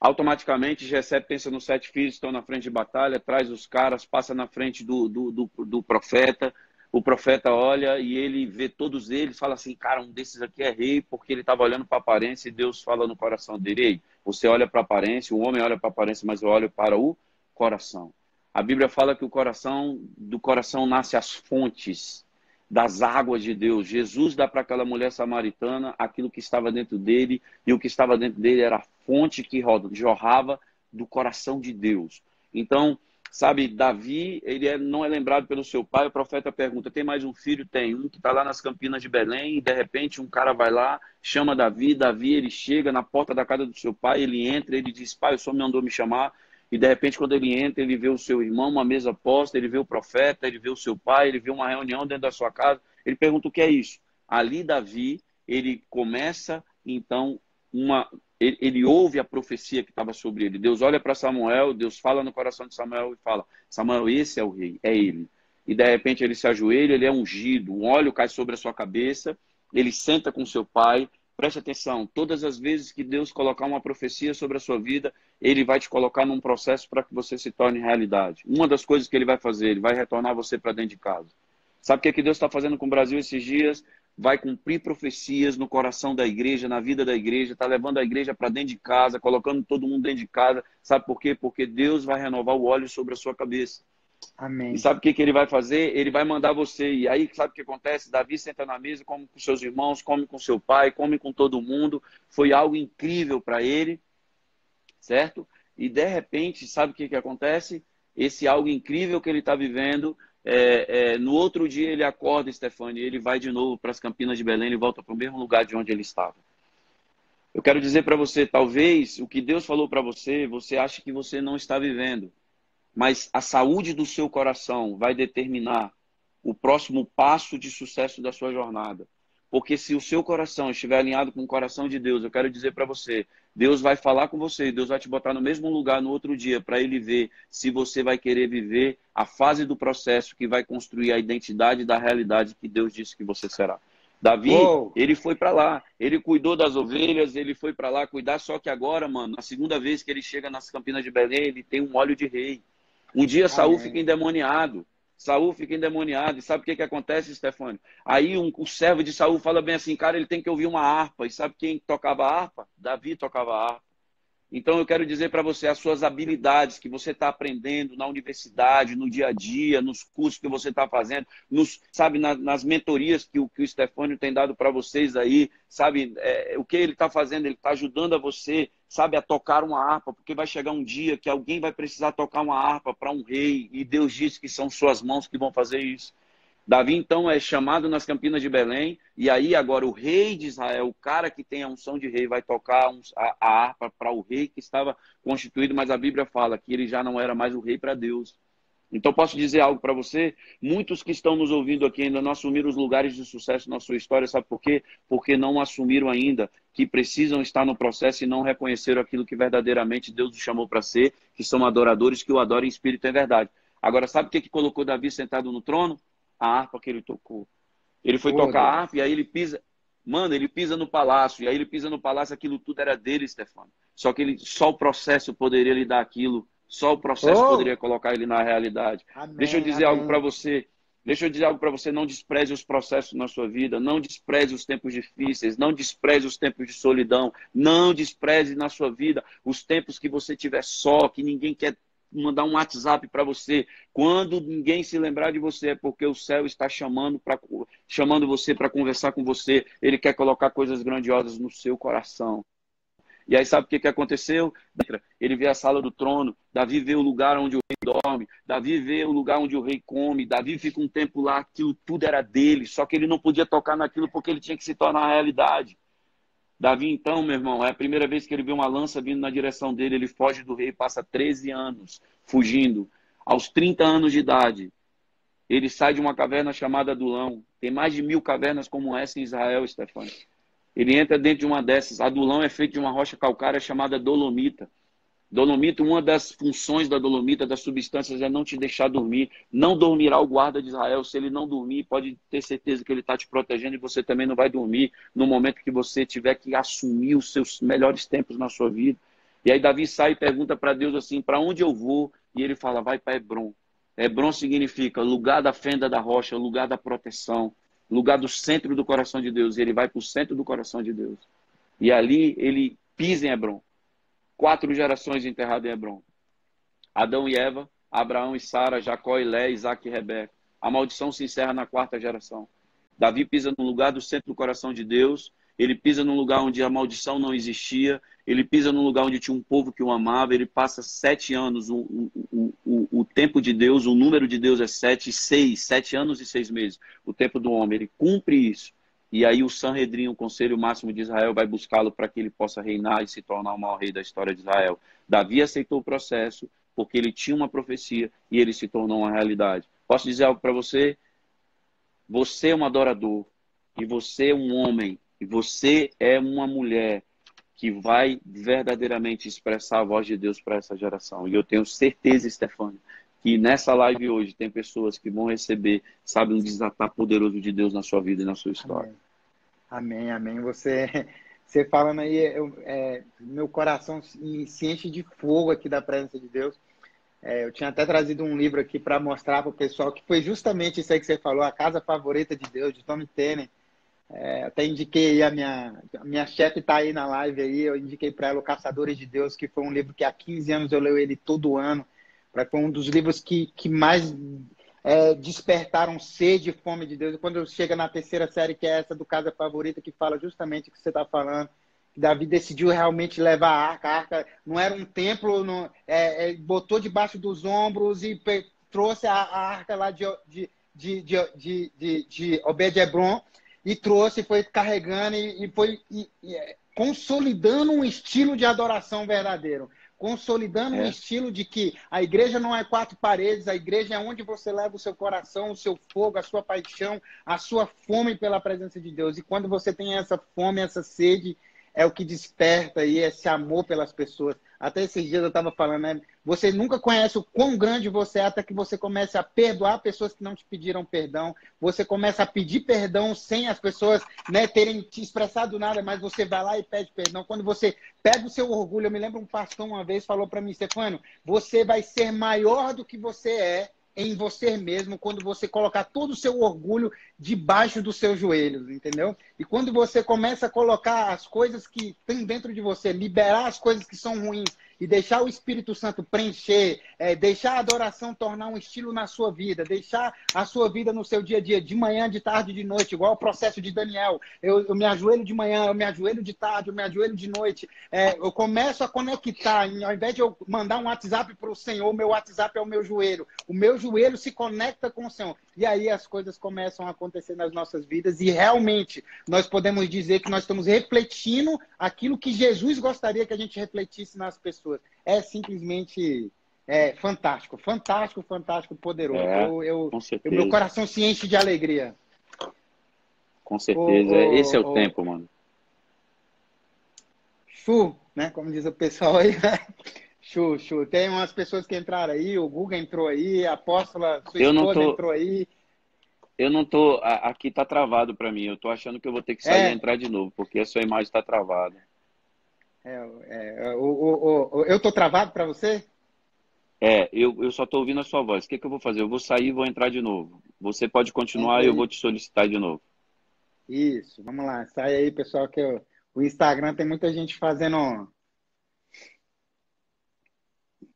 S3: Automaticamente, Jessé pensa nos sete filhos que estão na frente de batalha, traz os caras, passa na frente do, do, do, do profeta, o profeta olha e ele vê todos eles, fala assim, cara, um desses aqui é rei, porque ele estava olhando para a aparência e Deus fala no coração dele, ei, você olha para a aparência, o homem olha para a aparência, mas eu olho para o coração. A Bíblia fala que o coração, do coração nasce as fontes das águas de Deus. Jesus dá para aquela mulher samaritana aquilo que estava dentro dele, e o que estava dentro dele era a fonte que jorrava do coração de Deus. Então, sabe, Davi, ele é, não é lembrado pelo seu pai, o profeta pergunta, tem mais um filho? Tem, um que está lá nas campinas de Belém, e de repente um cara vai lá, chama Davi, Davi, ele chega na porta da casa do seu pai, ele entra, ele diz, pai, o senhor me mandou me chamar, e de repente, quando ele entra, ele vê o seu irmão, uma mesa posta, ele vê o profeta, ele vê o seu pai, ele vê uma reunião dentro da sua casa. Ele pergunta o que é isso. Ali, Davi, ele começa, então, uma. Ele, ele ouve a profecia que estava sobre ele. Deus olha para Samuel, Deus fala no coração de Samuel e fala: Samuel, esse é o rei, é ele. E de repente ele se ajoelha, ele é ungido, um óleo cai sobre a sua cabeça, ele senta com seu pai, Preste atenção, todas as vezes que Deus colocar uma profecia sobre a sua vida, Ele vai te colocar num processo para que você se torne realidade. Uma das coisas que Ele vai fazer, Ele vai retornar você para dentro de casa. Sabe o que, é que Deus está fazendo com o Brasil esses dias? Vai cumprir profecias no coração da igreja, na vida da igreja, está levando a igreja para dentro de casa, colocando todo mundo dentro de casa. Sabe por quê? Porque Deus vai renovar o óleo sobre a sua cabeça.
S1: Amém.
S3: E sabe o que, que ele vai fazer? Ele vai mandar você. E aí, sabe o que acontece? Davi senta na mesa, come com seus irmãos, come com seu pai, come com todo mundo. Foi algo incrível para ele, certo? E de repente, sabe o que, que acontece? Esse algo incrível que ele está vivendo, é, é, no outro dia ele acorda, Stefani, ele vai de novo para as Campinas de Belém, ele volta para o mesmo lugar de onde ele estava. Eu quero dizer para você, talvez o que Deus falou para você, você acha que você não está vivendo mas a saúde do seu coração vai determinar o próximo passo de sucesso da sua jornada. Porque se o seu coração estiver alinhado com o coração de Deus, eu quero dizer para você, Deus vai falar com você, Deus vai te botar no mesmo lugar no outro dia para ele ver se você vai querer viver a fase do processo que vai construir a identidade da realidade que Deus disse que você será. Davi, Uou. ele foi para lá, ele cuidou das ovelhas, ele foi para lá cuidar, só que agora, mano, na segunda vez que ele chega nas Campinas de Belém, ele tem um óleo de rei. Um dia Amém. Saul fica endemoniado. Saul fica endemoniado. E sabe o que, que acontece, Stefânio? Aí um, o servo de Saul fala bem assim, cara, ele tem que ouvir uma harpa. E sabe quem tocava harpa? Davi tocava harpa. Então eu quero dizer para você as suas habilidades que você está aprendendo na universidade, no dia a dia, nos cursos que você está fazendo, nos, sabe, na, nas mentorias que o, que o tem dado para vocês aí, sabe, é, o que ele está fazendo, ele está ajudando a você sabe, a tocar uma harpa, porque vai chegar um dia que alguém vai precisar tocar uma harpa para um rei, e Deus disse que são suas mãos que vão fazer isso. Davi, então, é chamado nas Campinas de Belém, e aí agora o rei de Israel, o cara que tem a unção de rei, vai tocar a, harpa para o rei que estava constituído, mas a Bíblia fala que ele já não era mais o rei para Deus. Então, posso dizer algo para você? Muitos que estão nos ouvindo aqui ainda não assumiram os lugares de sucesso na sua história, sabe por quê? Porque não assumiram ainda que precisam estar no processo e não reconheceram aquilo que verdadeiramente Deus os chamou para ser, que são adoradores que o adoram em espírito e em verdade. Agora, sabe o que, que colocou Davi sentado no trono? A harpa que ele tocou. Ele foi tocar a harpa e aí ele pisa. Mano, ele pisa no palácio, e aí ele pisa no palácio, aquilo tudo era dele, Stefano. Só que ele, só o processo poderia lhe dar aquilo só o processo oh. poderia colocar ele na realidade. Amém, Deixa eu dizer amém. algo para você. Deixa eu dizer algo para você, não despreze os processos na sua vida, não despreze os tempos difíceis, não despreze os tempos de solidão, não despreze na sua vida os tempos que você tiver só, que ninguém quer mandar um WhatsApp para você. Quando ninguém se lembrar de você, é porque o céu está chamando, pra, chamando você para conversar com você. Ele quer colocar coisas grandiosas no seu coração. E aí sabe o que, que aconteceu? Ele vê a sala do trono, Davi vê o lugar onde o rei dorme, Davi vê o lugar onde o rei come, Davi fica um tempo lá, aquilo tudo era dele, só que ele não podia tocar naquilo porque ele tinha que se tornar realidade. Davi, então, meu irmão, é a primeira vez que ele vê uma lança vindo na direção dele, ele foge do rei, passa 13 anos fugindo. Aos 30 anos de idade, ele sai de uma caverna chamada Adulão. Tem mais de mil cavernas como essa em Israel, Stefano. Ele entra dentro de uma dessas. Adulão é feito de uma rocha calcária chamada dolomita. Dolomita, uma das funções da dolomita, das substâncias, é não te deixar dormir. Não dormirá o guarda de Israel. Se ele não dormir, pode ter certeza que ele está te protegendo e você também não vai dormir no momento que você tiver que assumir os seus melhores tempos na sua vida. E aí Davi sai e pergunta para Deus assim, para onde eu vou? E ele fala, vai para Hebron. Hebron significa lugar da fenda da rocha, lugar da proteção lugar do centro do coração de Deus. Ele vai para o centro do coração de Deus. E ali ele pisa em Hebron. Quatro gerações enterradas em Hebron. Adão e Eva, Abraão e Sara, Jacó e Lé, Isaac e Rebeca. A maldição se encerra na quarta geração. Davi pisa no lugar do centro do coração de Deus, ele pisa num lugar onde a maldição não existia, ele pisa num lugar onde tinha um povo que o amava, ele passa sete anos, o, o, o, o tempo de Deus, o número de Deus é sete, seis, sete anos e seis meses, o tempo do homem, ele cumpre isso. E aí o Sanhedrin, o Conselho Máximo de Israel, vai buscá-lo para que ele possa reinar e se tornar o maior rei da história de Israel. Davi aceitou o processo porque ele tinha uma profecia e ele se tornou uma realidade. Posso dizer algo para você? Você é um adorador e você é um homem e você é uma mulher que vai verdadeiramente expressar a voz de Deus para essa geração. E eu tenho certeza, Stefano, que nessa live hoje tem pessoas que vão receber, sabe, um desatar poderoso de Deus na sua vida e na sua história.
S1: Amém, amém. Você, você falando aí, eu, é, meu coração se enche de fogo aqui da presença de Deus. É, eu tinha até trazido um livro aqui para mostrar para o pessoal que foi justamente isso aí que você falou, a casa favorita de Deus, de Tommy Tenney. É, até indiquei aí a minha, a minha chefe está aí na live aí, eu indiquei para ela o Caçadores de Deus, que foi um livro que há 15 anos eu leio ele todo ano, para um dos livros que, que mais é, despertaram sede e fome de Deus. E quando chega na terceira série, que é essa do Casa Favorita, que fala justamente o que você está falando, que Davi decidiu realmente levar a arca. A arca não era um templo, não, é, é, botou debaixo dos ombros e trouxe a, a, arca lá de, de, de, de, de, de, de Obed-Hebron e trouxe, foi carregando e, e foi e, e, é, consolidando um estilo de adoração verdadeiro. Consolidando é. um estilo de que a igreja não é quatro paredes, a igreja é onde você leva o seu coração, o seu fogo, a sua paixão, a sua fome pela presença de Deus. E quando você tem essa fome, essa sede, é o que desperta aí esse amor pelas pessoas. Até esses dias eu estava falando, né? Você nunca conhece o quão grande você é até que você comece a perdoar pessoas que não te pediram perdão. Você começa a pedir perdão sem as pessoas né, terem te expressado nada, mas você vai lá e pede perdão. Quando você pega o seu orgulho, eu me lembro um pastor uma vez falou para mim, Stefano, você vai ser maior do que você é em você mesmo quando você colocar todo o seu orgulho debaixo dos seus joelhos, entendeu? E quando você começa a colocar as coisas que tem dentro de você, liberar as coisas que são ruins e deixar o Espírito Santo preencher, é, deixar a adoração tornar um estilo na sua vida, deixar a sua vida no seu dia a dia, de manhã, de tarde, de noite, igual o processo de Daniel. Eu, eu me ajoelho de manhã, eu me ajoelho de tarde, eu me ajoelho de noite. É, eu começo a conectar, ao invés de eu mandar um WhatsApp para o Senhor, meu WhatsApp é o meu joelho. O meu joelho se conecta com o Senhor. E aí as coisas começam a acontecer nas nossas vidas e realmente nós podemos dizer que nós estamos refletindo aquilo que Jesus gostaria que a gente refletisse nas pessoas. É simplesmente é, fantástico, fantástico, fantástico, poderoso. É, eu, eu, meu coração se enche de alegria.
S3: Com certeza, o, esse é o, o tempo, mano.
S1: Chu, né? Como diz o pessoal aí? Chu, chu. Tem umas pessoas que entraram aí, o Guga entrou aí, a apóstola, sua eu esposa tô... entrou aí.
S3: Eu não tô. Aqui tá travado para mim. Eu tô achando que eu vou ter que sair é. e entrar de novo, porque a sua imagem está travada.
S1: É, é, o, o, o, eu tô travado para você?
S3: É, eu, eu só tô ouvindo a sua voz. O que, que eu vou fazer? Eu vou sair e vou entrar de novo. Você pode continuar e eu vou te solicitar de novo.
S1: Isso, vamos lá. Sai aí, pessoal, que eu, o Instagram tem muita gente fazendo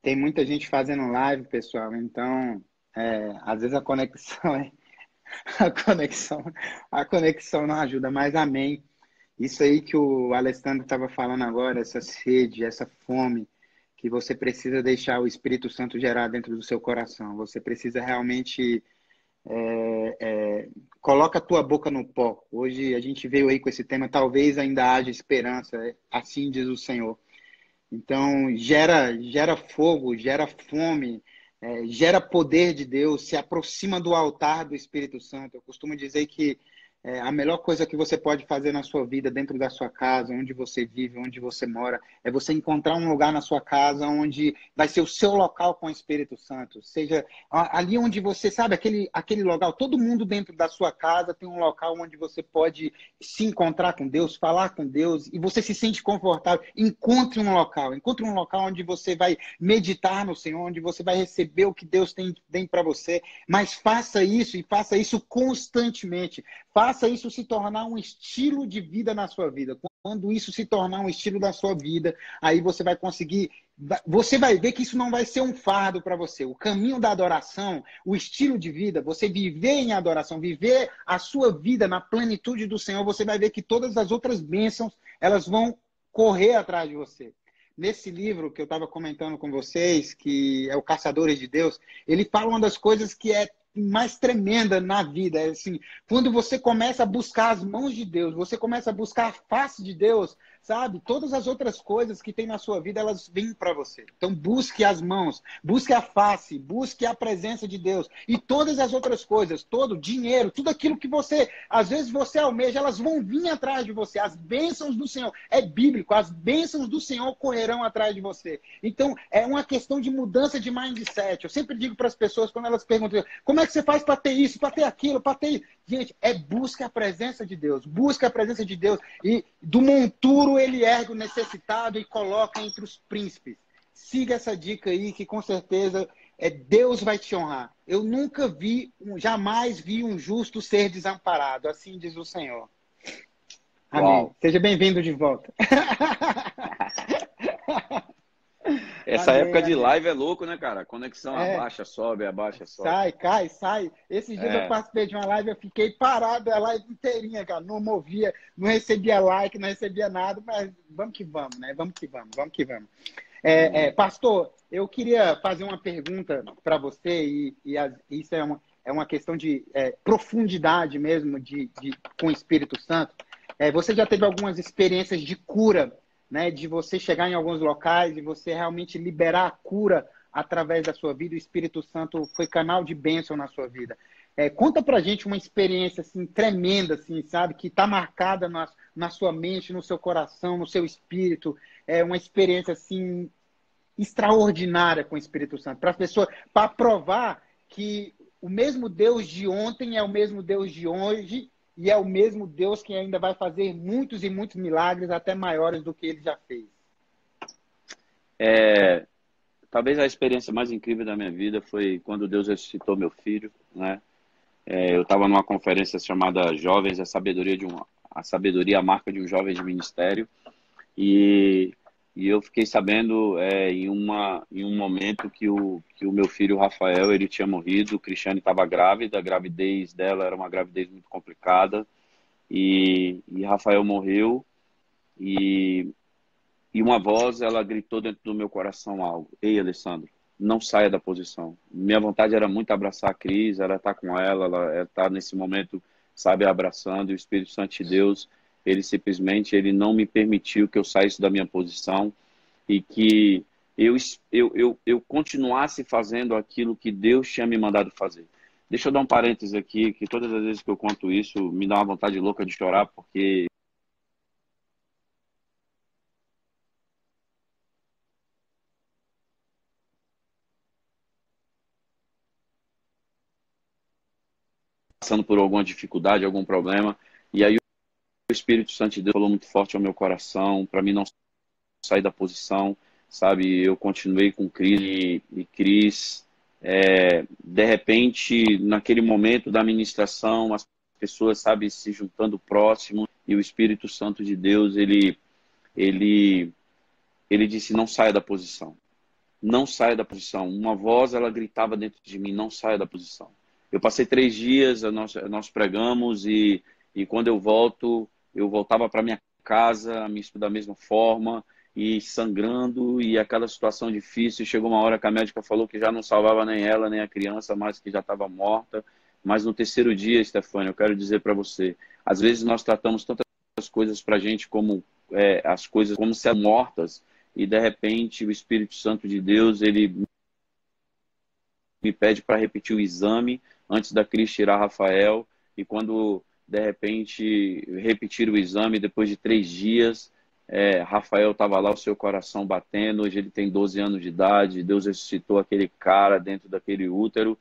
S1: tem muita gente fazendo live, pessoal, então é, às vezes a conexão é a conexão a conexão não ajuda, mas amém. Isso aí que o Alessandro estava falando agora, essa sede, essa fome, que você precisa deixar o Espírito Santo gerar dentro do seu coração. Você precisa realmente é, é, coloca a tua boca no pó. Hoje a gente veio aí com esse tema, talvez ainda haja esperança, assim diz o Senhor. Então, gera, gera fogo, gera fome, é, gera poder de Deus, se aproxima do altar do Espírito Santo. Eu costumo dizer que é, a melhor coisa que você pode fazer na sua vida, dentro da sua casa, onde você vive, onde você mora, é você encontrar um lugar na sua casa onde vai ser o seu local com o Espírito Santo. Seja ali onde você sabe, aquele, aquele local, todo mundo dentro da sua casa tem um local onde você pode se encontrar com Deus, falar com Deus, e você se sente confortável. Encontre um local, encontre um local onde você vai meditar no Senhor, onde você vai receber o que Deus tem, tem para você, mas faça isso e faça isso constantemente. Faça isso se tornar um estilo de vida na sua vida. quando isso se tornar um estilo da sua vida, aí você vai conseguir. Você vai ver que isso não vai ser um fardo para você. O caminho da adoração, o estilo de vida, você viver em adoração, viver a sua vida na plenitude do Senhor, você vai ver que todas as outras bênçãos elas vão correr atrás de você. Nesse livro que eu estava comentando com vocês, que é o Caçadores de Deus, ele fala uma das coisas que é mais tremenda na vida. É assim, quando você começa a buscar as mãos de Deus, você começa a buscar a face de Deus, sabe? Todas as outras coisas que tem na sua vida, elas vêm para você. Então busque as mãos, busque a face, busque a presença de Deus. E todas as outras coisas, todo dinheiro, tudo aquilo que você, às vezes você almeja, elas vão vir atrás de você. As bênçãos do Senhor, é bíblico, as bênçãos do Senhor correrão atrás de você. Então, é uma questão de mudança de mindset. Eu sempre digo para as pessoas quando elas perguntam: "Como é que você faz para ter isso, para ter aquilo, para ter Gente, é busca a presença de Deus. Busca a presença de Deus. E do monturo ele ergue o necessitado e coloca entre os príncipes. Siga essa dica aí, que com certeza é Deus vai te honrar. Eu nunca vi, jamais vi um justo ser desamparado. Assim diz o Senhor. Amém. Uau. Seja bem-vindo de volta.
S3: Essa época de live é louco, né, cara? conexão é. abaixa, sobe, abaixa, sobe.
S1: Sai, cai, sai. Esses dias é. eu participei de uma live, eu fiquei parado a live inteirinha, cara. Não movia, não recebia like, não recebia nada, mas vamos que vamos, né? Vamos que vamos, vamos que vamos. É, é, pastor, eu queria fazer uma pergunta para você, e, e isso é uma, é uma questão de é, profundidade mesmo de, de, com o Espírito Santo. É, você já teve algumas experiências de cura né, de você chegar em alguns locais e você realmente liberar a cura através da sua vida. O Espírito Santo foi canal de bênção na sua vida. É, conta pra gente uma experiência assim tremenda, assim, sabe, que está marcada na, na sua mente, no seu coração, no seu espírito. É uma experiência assim extraordinária com o Espírito Santo para as pessoas, para provar que o mesmo Deus de ontem é o mesmo Deus de hoje e é o mesmo Deus que ainda vai fazer muitos e muitos milagres, até maiores do que ele já fez.
S3: É, talvez a experiência mais incrível da minha vida foi quando Deus ressuscitou meu filho, né? É, eu estava numa conferência chamada Jovens a sabedoria de um a sabedoria a marca de um jovem de ministério e e eu fiquei sabendo é, em, uma, em um momento que o, que o meu filho Rafael ele tinha morrido, o Cristiane estava grávida, a gravidez dela era uma gravidez muito complicada e, e Rafael morreu e, e uma voz ela gritou dentro do meu coração algo, ei Alessandro, não saia da posição. Minha vontade era muito abraçar a Cris, era estar com ela, ela está nesse momento, sabe, abraçando e o Espírito Santo de Deus ele simplesmente ele não me permitiu que eu saísse da minha posição e que eu, eu, eu, eu continuasse fazendo aquilo que Deus tinha me mandado fazer. Deixa eu dar um parênteses aqui, que todas as vezes que eu conto isso, me dá uma vontade louca de chorar, porque passando por alguma dificuldade, algum problema, e aí o Espírito Santo de Deus falou muito forte ao meu coração, para mim não sair da posição, sabe? Eu continuei com Cris e, e Cris, é, de repente, naquele momento da ministração, as pessoas, sabe, se juntando próximo e o Espírito Santo de Deus, ele, ele, ele disse: não saia da posição, não saia da posição. Uma voz, ela gritava dentro de mim: não saia da posição. Eu passei três dias, nós, nós pregamos e, e quando eu volto, eu voltava para minha casa, me da mesma forma e sangrando e aquela situação difícil. Chegou uma hora que a médica falou que já não salvava nem ela nem a criança, mas que já estava morta. Mas no terceiro dia, Stefania, eu quero dizer para você, às vezes nós tratamos tantas coisas para a gente como é, as coisas como se mortas e de repente o Espírito Santo de Deus ele me pede para repetir o exame antes da Cris tirar Rafael e quando de repente repetir o exame depois de três dias. É, Rafael estava lá, o seu coração batendo. Hoje ele tem 12 anos de idade. Deus ressuscitou aquele cara dentro daquele útero.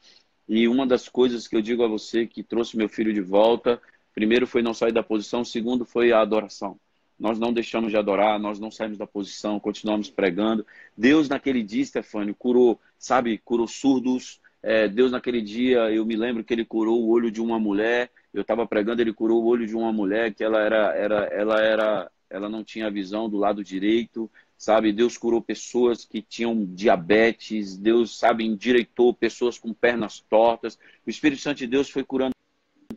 S3: E uma das coisas que eu digo a você que trouxe meu filho de volta, primeiro foi não sair da posição, segundo foi a adoração. Nós não deixamos de adorar, nós não saímos da posição, continuamos pregando. Deus naquele dia, Stefânio, curou, sabe, curou surdos. É, Deus naquele dia, eu me lembro que ele curou o olho de uma mulher eu estava pregando, ele curou o olho de uma mulher que ela era, era, ela era, ela não tinha visão do lado direito, sabe? Deus curou pessoas que tinham diabetes, Deus, sabe, endireitou pessoas com pernas tortas. O Espírito Santo de Deus foi curando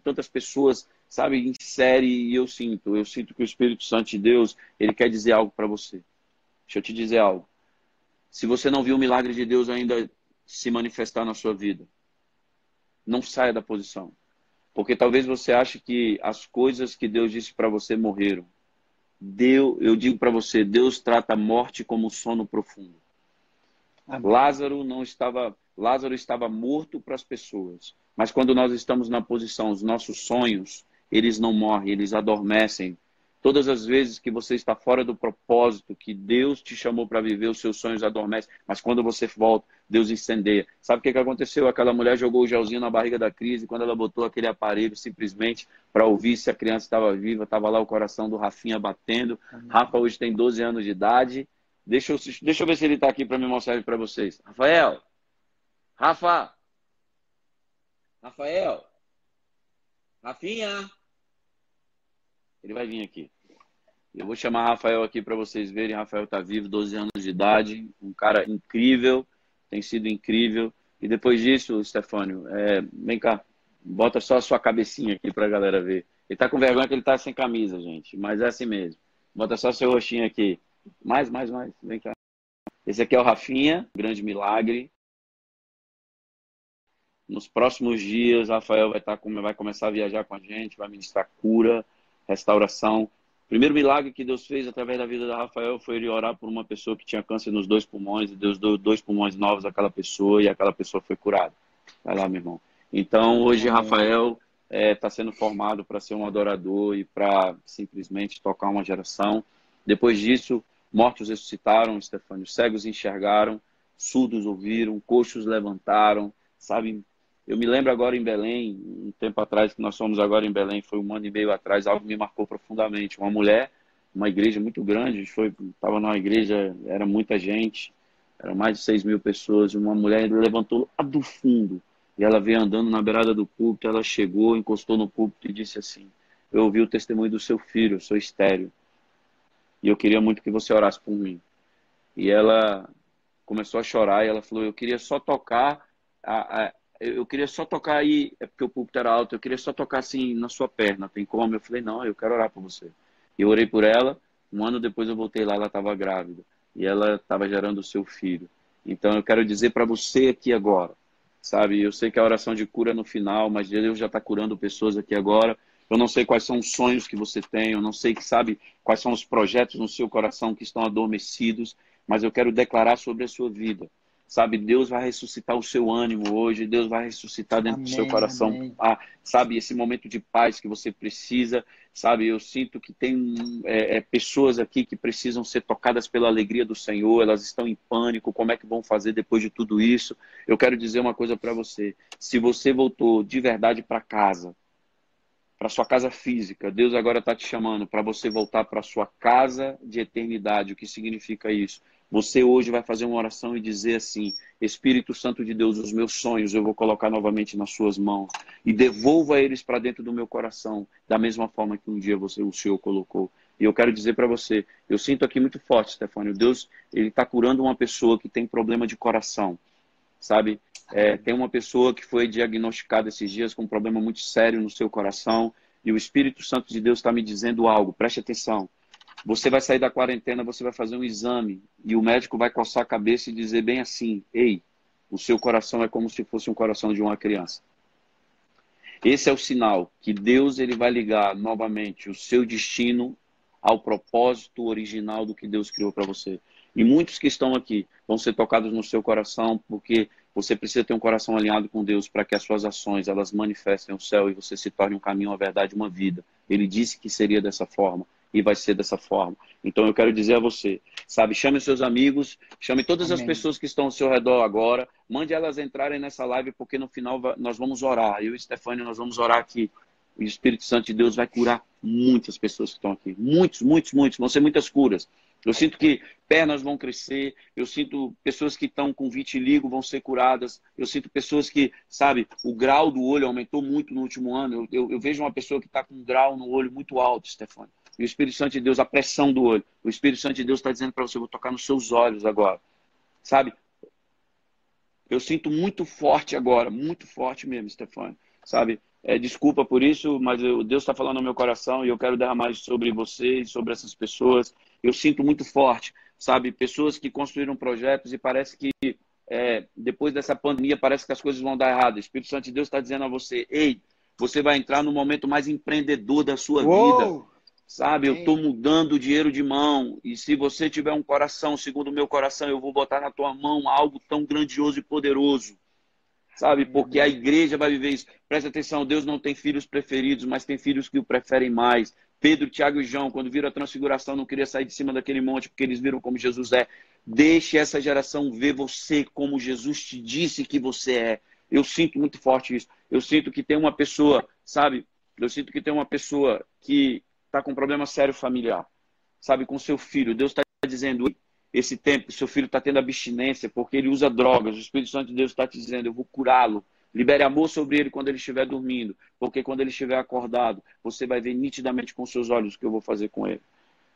S3: tantas pessoas, sabe, em série, e eu sinto, eu sinto que o Espírito Santo de Deus, ele quer dizer algo para você. Deixa eu te dizer algo. Se você não viu o milagre de Deus ainda se manifestar na sua vida, não saia da posição. Porque talvez você ache que as coisas que Deus disse para você morreram. Deus, eu digo para você, Deus trata a morte como um sono profundo. Amém. Lázaro não estava, Lázaro estava morto para as pessoas, mas quando nós estamos na posição, os nossos sonhos, eles não morrem, eles adormecem Todas as vezes que você está fora do propósito que Deus te chamou para viver, os seus sonhos adormecem. Mas quando você volta, Deus incendeia. Sabe o que, que aconteceu? Aquela mulher jogou o gelzinho na barriga da crise quando ela botou aquele aparelho simplesmente para ouvir se a criança estava viva. Estava lá o coração do Rafinha batendo. Amém. Rafa hoje tem 12 anos de idade. Deixa eu, deixa eu ver se ele está aqui para me mostrar para vocês. Rafael! Rafa! Rafael! Rafinha! Ele vai vir aqui. Eu vou chamar Rafael aqui para vocês verem. Rafael está vivo, 12 anos de idade, um cara incrível, tem sido incrível. E depois disso, Stefânio, é, vem cá, bota só a sua cabecinha aqui para a galera ver. Ele está com vergonha que ele está sem camisa, gente, mas é assim mesmo. Bota só seu rostinho aqui. Mais, mais, mais, vem cá. Esse aqui é o Rafinha, grande milagre. Nos próximos dias, Rafael vai, tá vai começar a viajar com a gente, vai ministrar cura, restauração. O primeiro milagre que Deus fez através da vida da Rafael foi ele orar por uma pessoa que tinha câncer nos dois pulmões e Deus deu dois pulmões novos àquela pessoa e aquela pessoa foi curada. Vai lá, meu irmão. Então, hoje, Rafael está é, tá sendo formado para ser um adorador e para simplesmente tocar uma geração. Depois disso, mortos ressuscitaram, Stefânio, cegos enxergaram, surdos ouviram, coxos levantaram, sabe? Eu me lembro agora em Belém, um tempo atrás, que nós fomos agora em Belém, foi um ano e meio atrás, algo me marcou profundamente. Uma mulher, uma igreja muito grande, estava numa igreja, era muita gente, eram mais de 6 mil pessoas, uma mulher levantou lá do fundo, e ela veio andando na beirada do púlpito, ela chegou, encostou no púlpito e disse assim, eu ouvi o testemunho do seu filho, eu sou estéreo, e eu queria muito que você orasse por mim. E ela começou a chorar, e ela falou, eu queria só tocar a, a eu queria só tocar aí, é porque o púlpito era alto, eu queria só tocar assim na sua perna, tem como? Eu falei, não, eu quero orar por você. E eu orei por ela, um ano depois eu voltei lá, ela estava grávida, e ela estava gerando o seu filho. Então eu quero dizer para você aqui agora, sabe, eu sei que a oração de cura é no final, mas Deus já está curando pessoas aqui agora, eu não sei quais são os sonhos que você tem, eu não sei, sabe, quais são os projetos no seu coração que estão adormecidos, mas eu quero declarar sobre a sua vida Sabe, Deus vai ressuscitar o seu ânimo hoje, Deus vai ressuscitar dentro amém, do seu coração, ah, sabe, esse momento de paz que você precisa, sabe, eu sinto que tem é, é, pessoas aqui que precisam ser tocadas pela alegria do Senhor, elas estão em pânico, como é que vão fazer depois de tudo isso? Eu quero dizer uma coisa para você, se você voltou de verdade para casa, para sua casa física. Deus agora está te chamando para você voltar para sua casa de eternidade. O que significa isso? Você hoje vai fazer uma oração e dizer assim: Espírito Santo de Deus, os meus sonhos eu vou colocar novamente nas suas mãos e devolva eles para dentro do meu coração, da mesma forma que um dia você, o Senhor colocou. E eu quero dizer para você, eu sinto aqui muito forte, Stefânio, Deus ele está curando uma pessoa que tem problema de coração, sabe? É, tem uma pessoa que foi diagnosticada esses dias com um problema muito sério no seu coração e o Espírito Santo de Deus está me dizendo algo. Preste atenção. Você vai sair da quarentena, você vai fazer um exame e o médico vai coçar a cabeça e dizer bem assim: Ei, o seu coração é como se fosse um coração de uma criança. Esse é o sinal que Deus ele vai ligar novamente o seu destino ao propósito original do que Deus criou para você. E muitos que estão aqui vão ser tocados no seu coração porque você precisa ter um coração alinhado com Deus para que as suas ações elas manifestem o céu e você se torne um caminho, uma verdade, uma vida. Ele disse que seria dessa forma e vai ser dessa forma. Então eu quero dizer a você, sabe, chame seus amigos, chame todas Amém. as pessoas que estão ao seu redor agora, mande elas entrarem nessa live, porque no final nós vamos orar. Eu e Stefania, nós vamos orar aqui. O Espírito Santo de Deus vai curar muitas pessoas que estão aqui. Muitos, muitos, muitos. Vão ser muitas curas. Eu sinto que pernas vão crescer, eu sinto pessoas que estão com vitiligo vão ser curadas, eu sinto pessoas que, sabe, o grau do olho aumentou muito no último ano. Eu, eu, eu vejo uma pessoa que está com um grau no olho muito alto, Stefano E o Espírito Santo de Deus, a pressão do olho. O Espírito Santo de Deus está dizendo para você: eu vou tocar nos seus olhos agora. Sabe? Eu sinto muito forte agora, muito forte mesmo, Stefano. Sabe? É, desculpa por isso, mas eu, Deus está falando no meu coração e eu quero derramar isso sobre você e sobre essas pessoas. Eu sinto muito forte, sabe? Pessoas que construíram projetos e parece que é, depois dessa pandemia parece que as coisas vão dar errado. O Espírito Santo de Deus está dizendo a você: ei, você vai entrar no momento mais empreendedor da sua Uou! vida. Sabe, eu estou mudando o dinheiro de mão. E se você tiver um coração, segundo o meu coração, eu vou botar na tua mão algo tão grandioso e poderoso. Sabe, porque a igreja vai viver isso. Presta atenção, Deus não tem filhos preferidos, mas tem filhos que o preferem mais. Pedro, Tiago e João, quando viram a transfiguração, não queria sair de cima daquele monte, porque eles viram como Jesus é. Deixe essa geração ver você como Jesus te disse que você é. Eu sinto muito forte isso. Eu sinto que tem uma pessoa, sabe? Eu sinto que tem uma pessoa que está com um problema sério familiar, sabe? Com seu filho. Deus está dizendo: esse tempo, seu filho está tendo abstinência porque ele usa drogas. O Espírito Santo de Deus está te dizendo: eu vou curá-lo. Libere amor sobre ele quando ele estiver dormindo, porque quando ele estiver acordado, você vai ver nitidamente com seus olhos o que eu vou fazer com ele.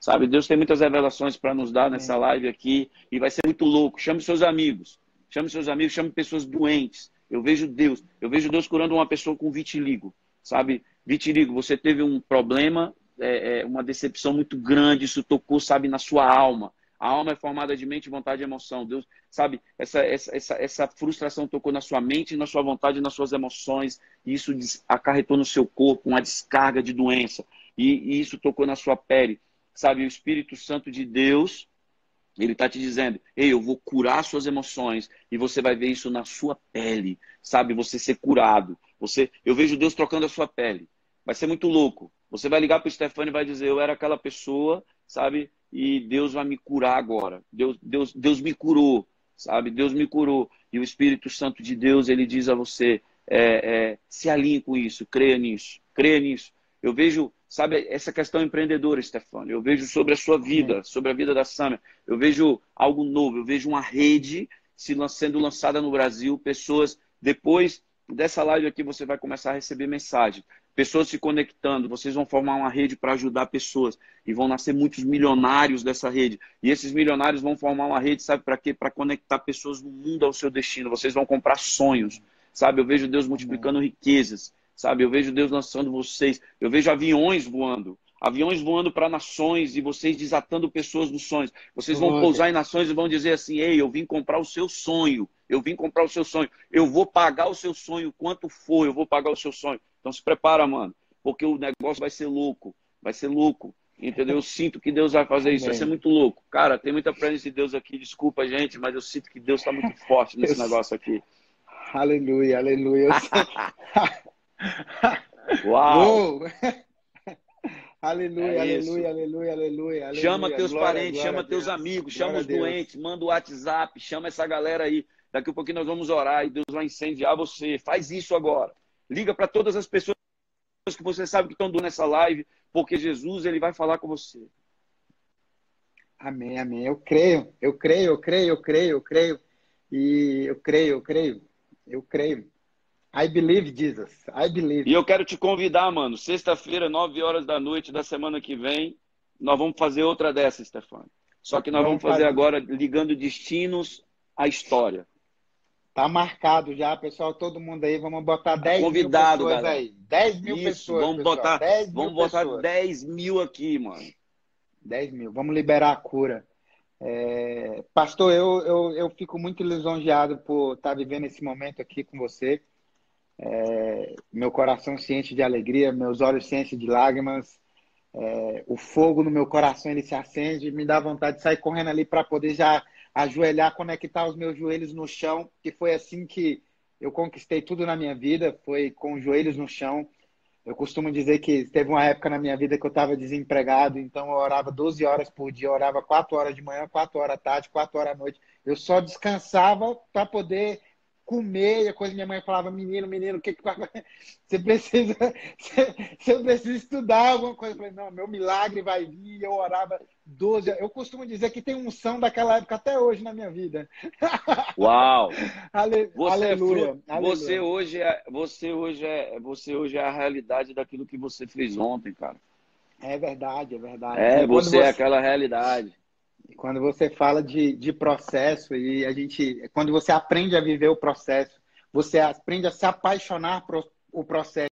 S3: Sabe, Deus tem muitas revelações para nos dar nessa live aqui e vai ser muito louco. Chame seus amigos, chame seus amigos, chame pessoas doentes. Eu vejo Deus, eu vejo Deus curando uma pessoa com vitiligo, sabe? Vitiligo, você teve um problema é, é, uma decepção muito grande, isso tocou, sabe, na sua alma. A alma é formada de mente, vontade e emoção. Deus, sabe, essa, essa, essa, essa frustração tocou na sua mente, na sua vontade, nas suas emoções, e isso acarretou no seu corpo uma descarga de doença. E, e isso tocou na sua pele. Sabe, o Espírito Santo de Deus, ele está te dizendo, ei, eu vou curar suas emoções, e você vai ver isso na sua pele. Sabe, você ser curado. Você, eu vejo Deus trocando a sua pele. Vai ser muito louco. Você vai ligar para o Stefano e vai dizer: Eu era aquela pessoa, sabe? E Deus vai me curar agora. Deus, Deus, Deus me curou, sabe? Deus me curou. E o Espírito Santo de Deus, ele diz a você: é, é, se alinhe com isso, creia nisso, creia nisso. Eu vejo, sabe, essa questão empreendedora, Stefano. Eu vejo sobre a sua vida, sobre a vida da Samia. Eu vejo algo novo, eu vejo uma rede sendo lançada no Brasil, pessoas depois dessa live aqui você vai começar a receber mensagem. Pessoas se conectando, vocês vão formar uma rede para ajudar pessoas e vão nascer muitos milionários dessa rede. E esses milionários vão formar uma rede, sabe para quê? Para conectar pessoas no mundo ao seu destino. Vocês vão comprar sonhos, sabe? Eu vejo Deus multiplicando riquezas, sabe? Eu vejo Deus lançando vocês. Eu vejo aviões voando aviões voando para nações e vocês desatando pessoas dos sonhos. Vocês vão pousar em nações e vão dizer assim: Ei, eu vim comprar o seu sonho. Eu vim comprar o seu sonho. Eu vou pagar o seu sonho quanto for. Eu vou pagar o seu sonho. Então se prepara, mano, porque o negócio vai ser louco. Vai ser louco. Entendeu? Eu sinto que Deus vai fazer isso. Vai ser muito louco. Cara, tem muita presença de Deus aqui. Desculpa, gente, mas eu sinto que Deus está muito forte nesse negócio aqui.
S1: Aleluia, aleluia.
S3: Uau!
S1: Aleluia, é aleluia, aleluia, aleluia,
S3: Chama teus glória, parentes, glória chama teus amigos, chama os doentes, manda o WhatsApp, chama essa galera aí. Daqui a pouquinho nós vamos orar e Deus vai incendiar você. Faz isso agora. Liga para todas as pessoas que você sabe que estão nessa live, porque Jesus ele vai falar com você.
S1: Amém, amém. Eu creio, eu creio, eu creio, eu creio, eu creio. E eu creio, eu creio, eu creio. I believe, Jesus. I believe.
S3: E eu quero te convidar, mano. Sexta-feira, 9 horas da noite da semana que vem, nós vamos fazer outra dessa, Stefano. Só que nós vamos, vamos fazer, fazer agora ligando destinos à história.
S1: Tá marcado já, pessoal. Todo mundo aí, vamos botar 10 Convidado, mil pessoas galera. aí. 10 mil Isso, pessoas.
S3: Vamos pessoal. botar, 10 vamos botar 10 mil aqui, mano.
S1: 10 mil. Vamos liberar a cura. É... Pastor, eu, eu, eu fico muito lisonjeado por estar vivendo esse momento aqui com você. É, meu coração ciente de alegria, meus olhos cientes de lágrimas, é, o fogo no meu coração ele se acende, me dá vontade de sair correndo ali para poder já ajoelhar, conectar os meus joelhos no chão, que foi assim que eu conquistei tudo na minha vida, foi com os joelhos no chão. Eu costumo dizer que teve uma época na minha vida que eu estava desempregado, então eu orava 12 horas por dia, orava 4 horas de manhã, 4 horas à tarde, 4 horas à noite. Eu só descansava para poder comer, e a coisa minha mãe falava, menino, menino, o que que você precisa, você, precisa estudar alguma coisa. Eu falei, não, meu milagre vai vir, eu orava 12, eu costumo dizer que tem unção daquela época até hoje na minha vida.
S3: Uau!
S1: Ale,
S3: você
S1: aleluia,
S3: é aleluia. Você hoje é, você hoje é, você hoje é a realidade daquilo que você fez ontem, cara.
S1: É verdade, é verdade.
S3: É, você, você é aquela realidade.
S1: Quando você fala de, de processo e a gente, quando você aprende a viver o processo, você aprende a se apaixonar por o processo.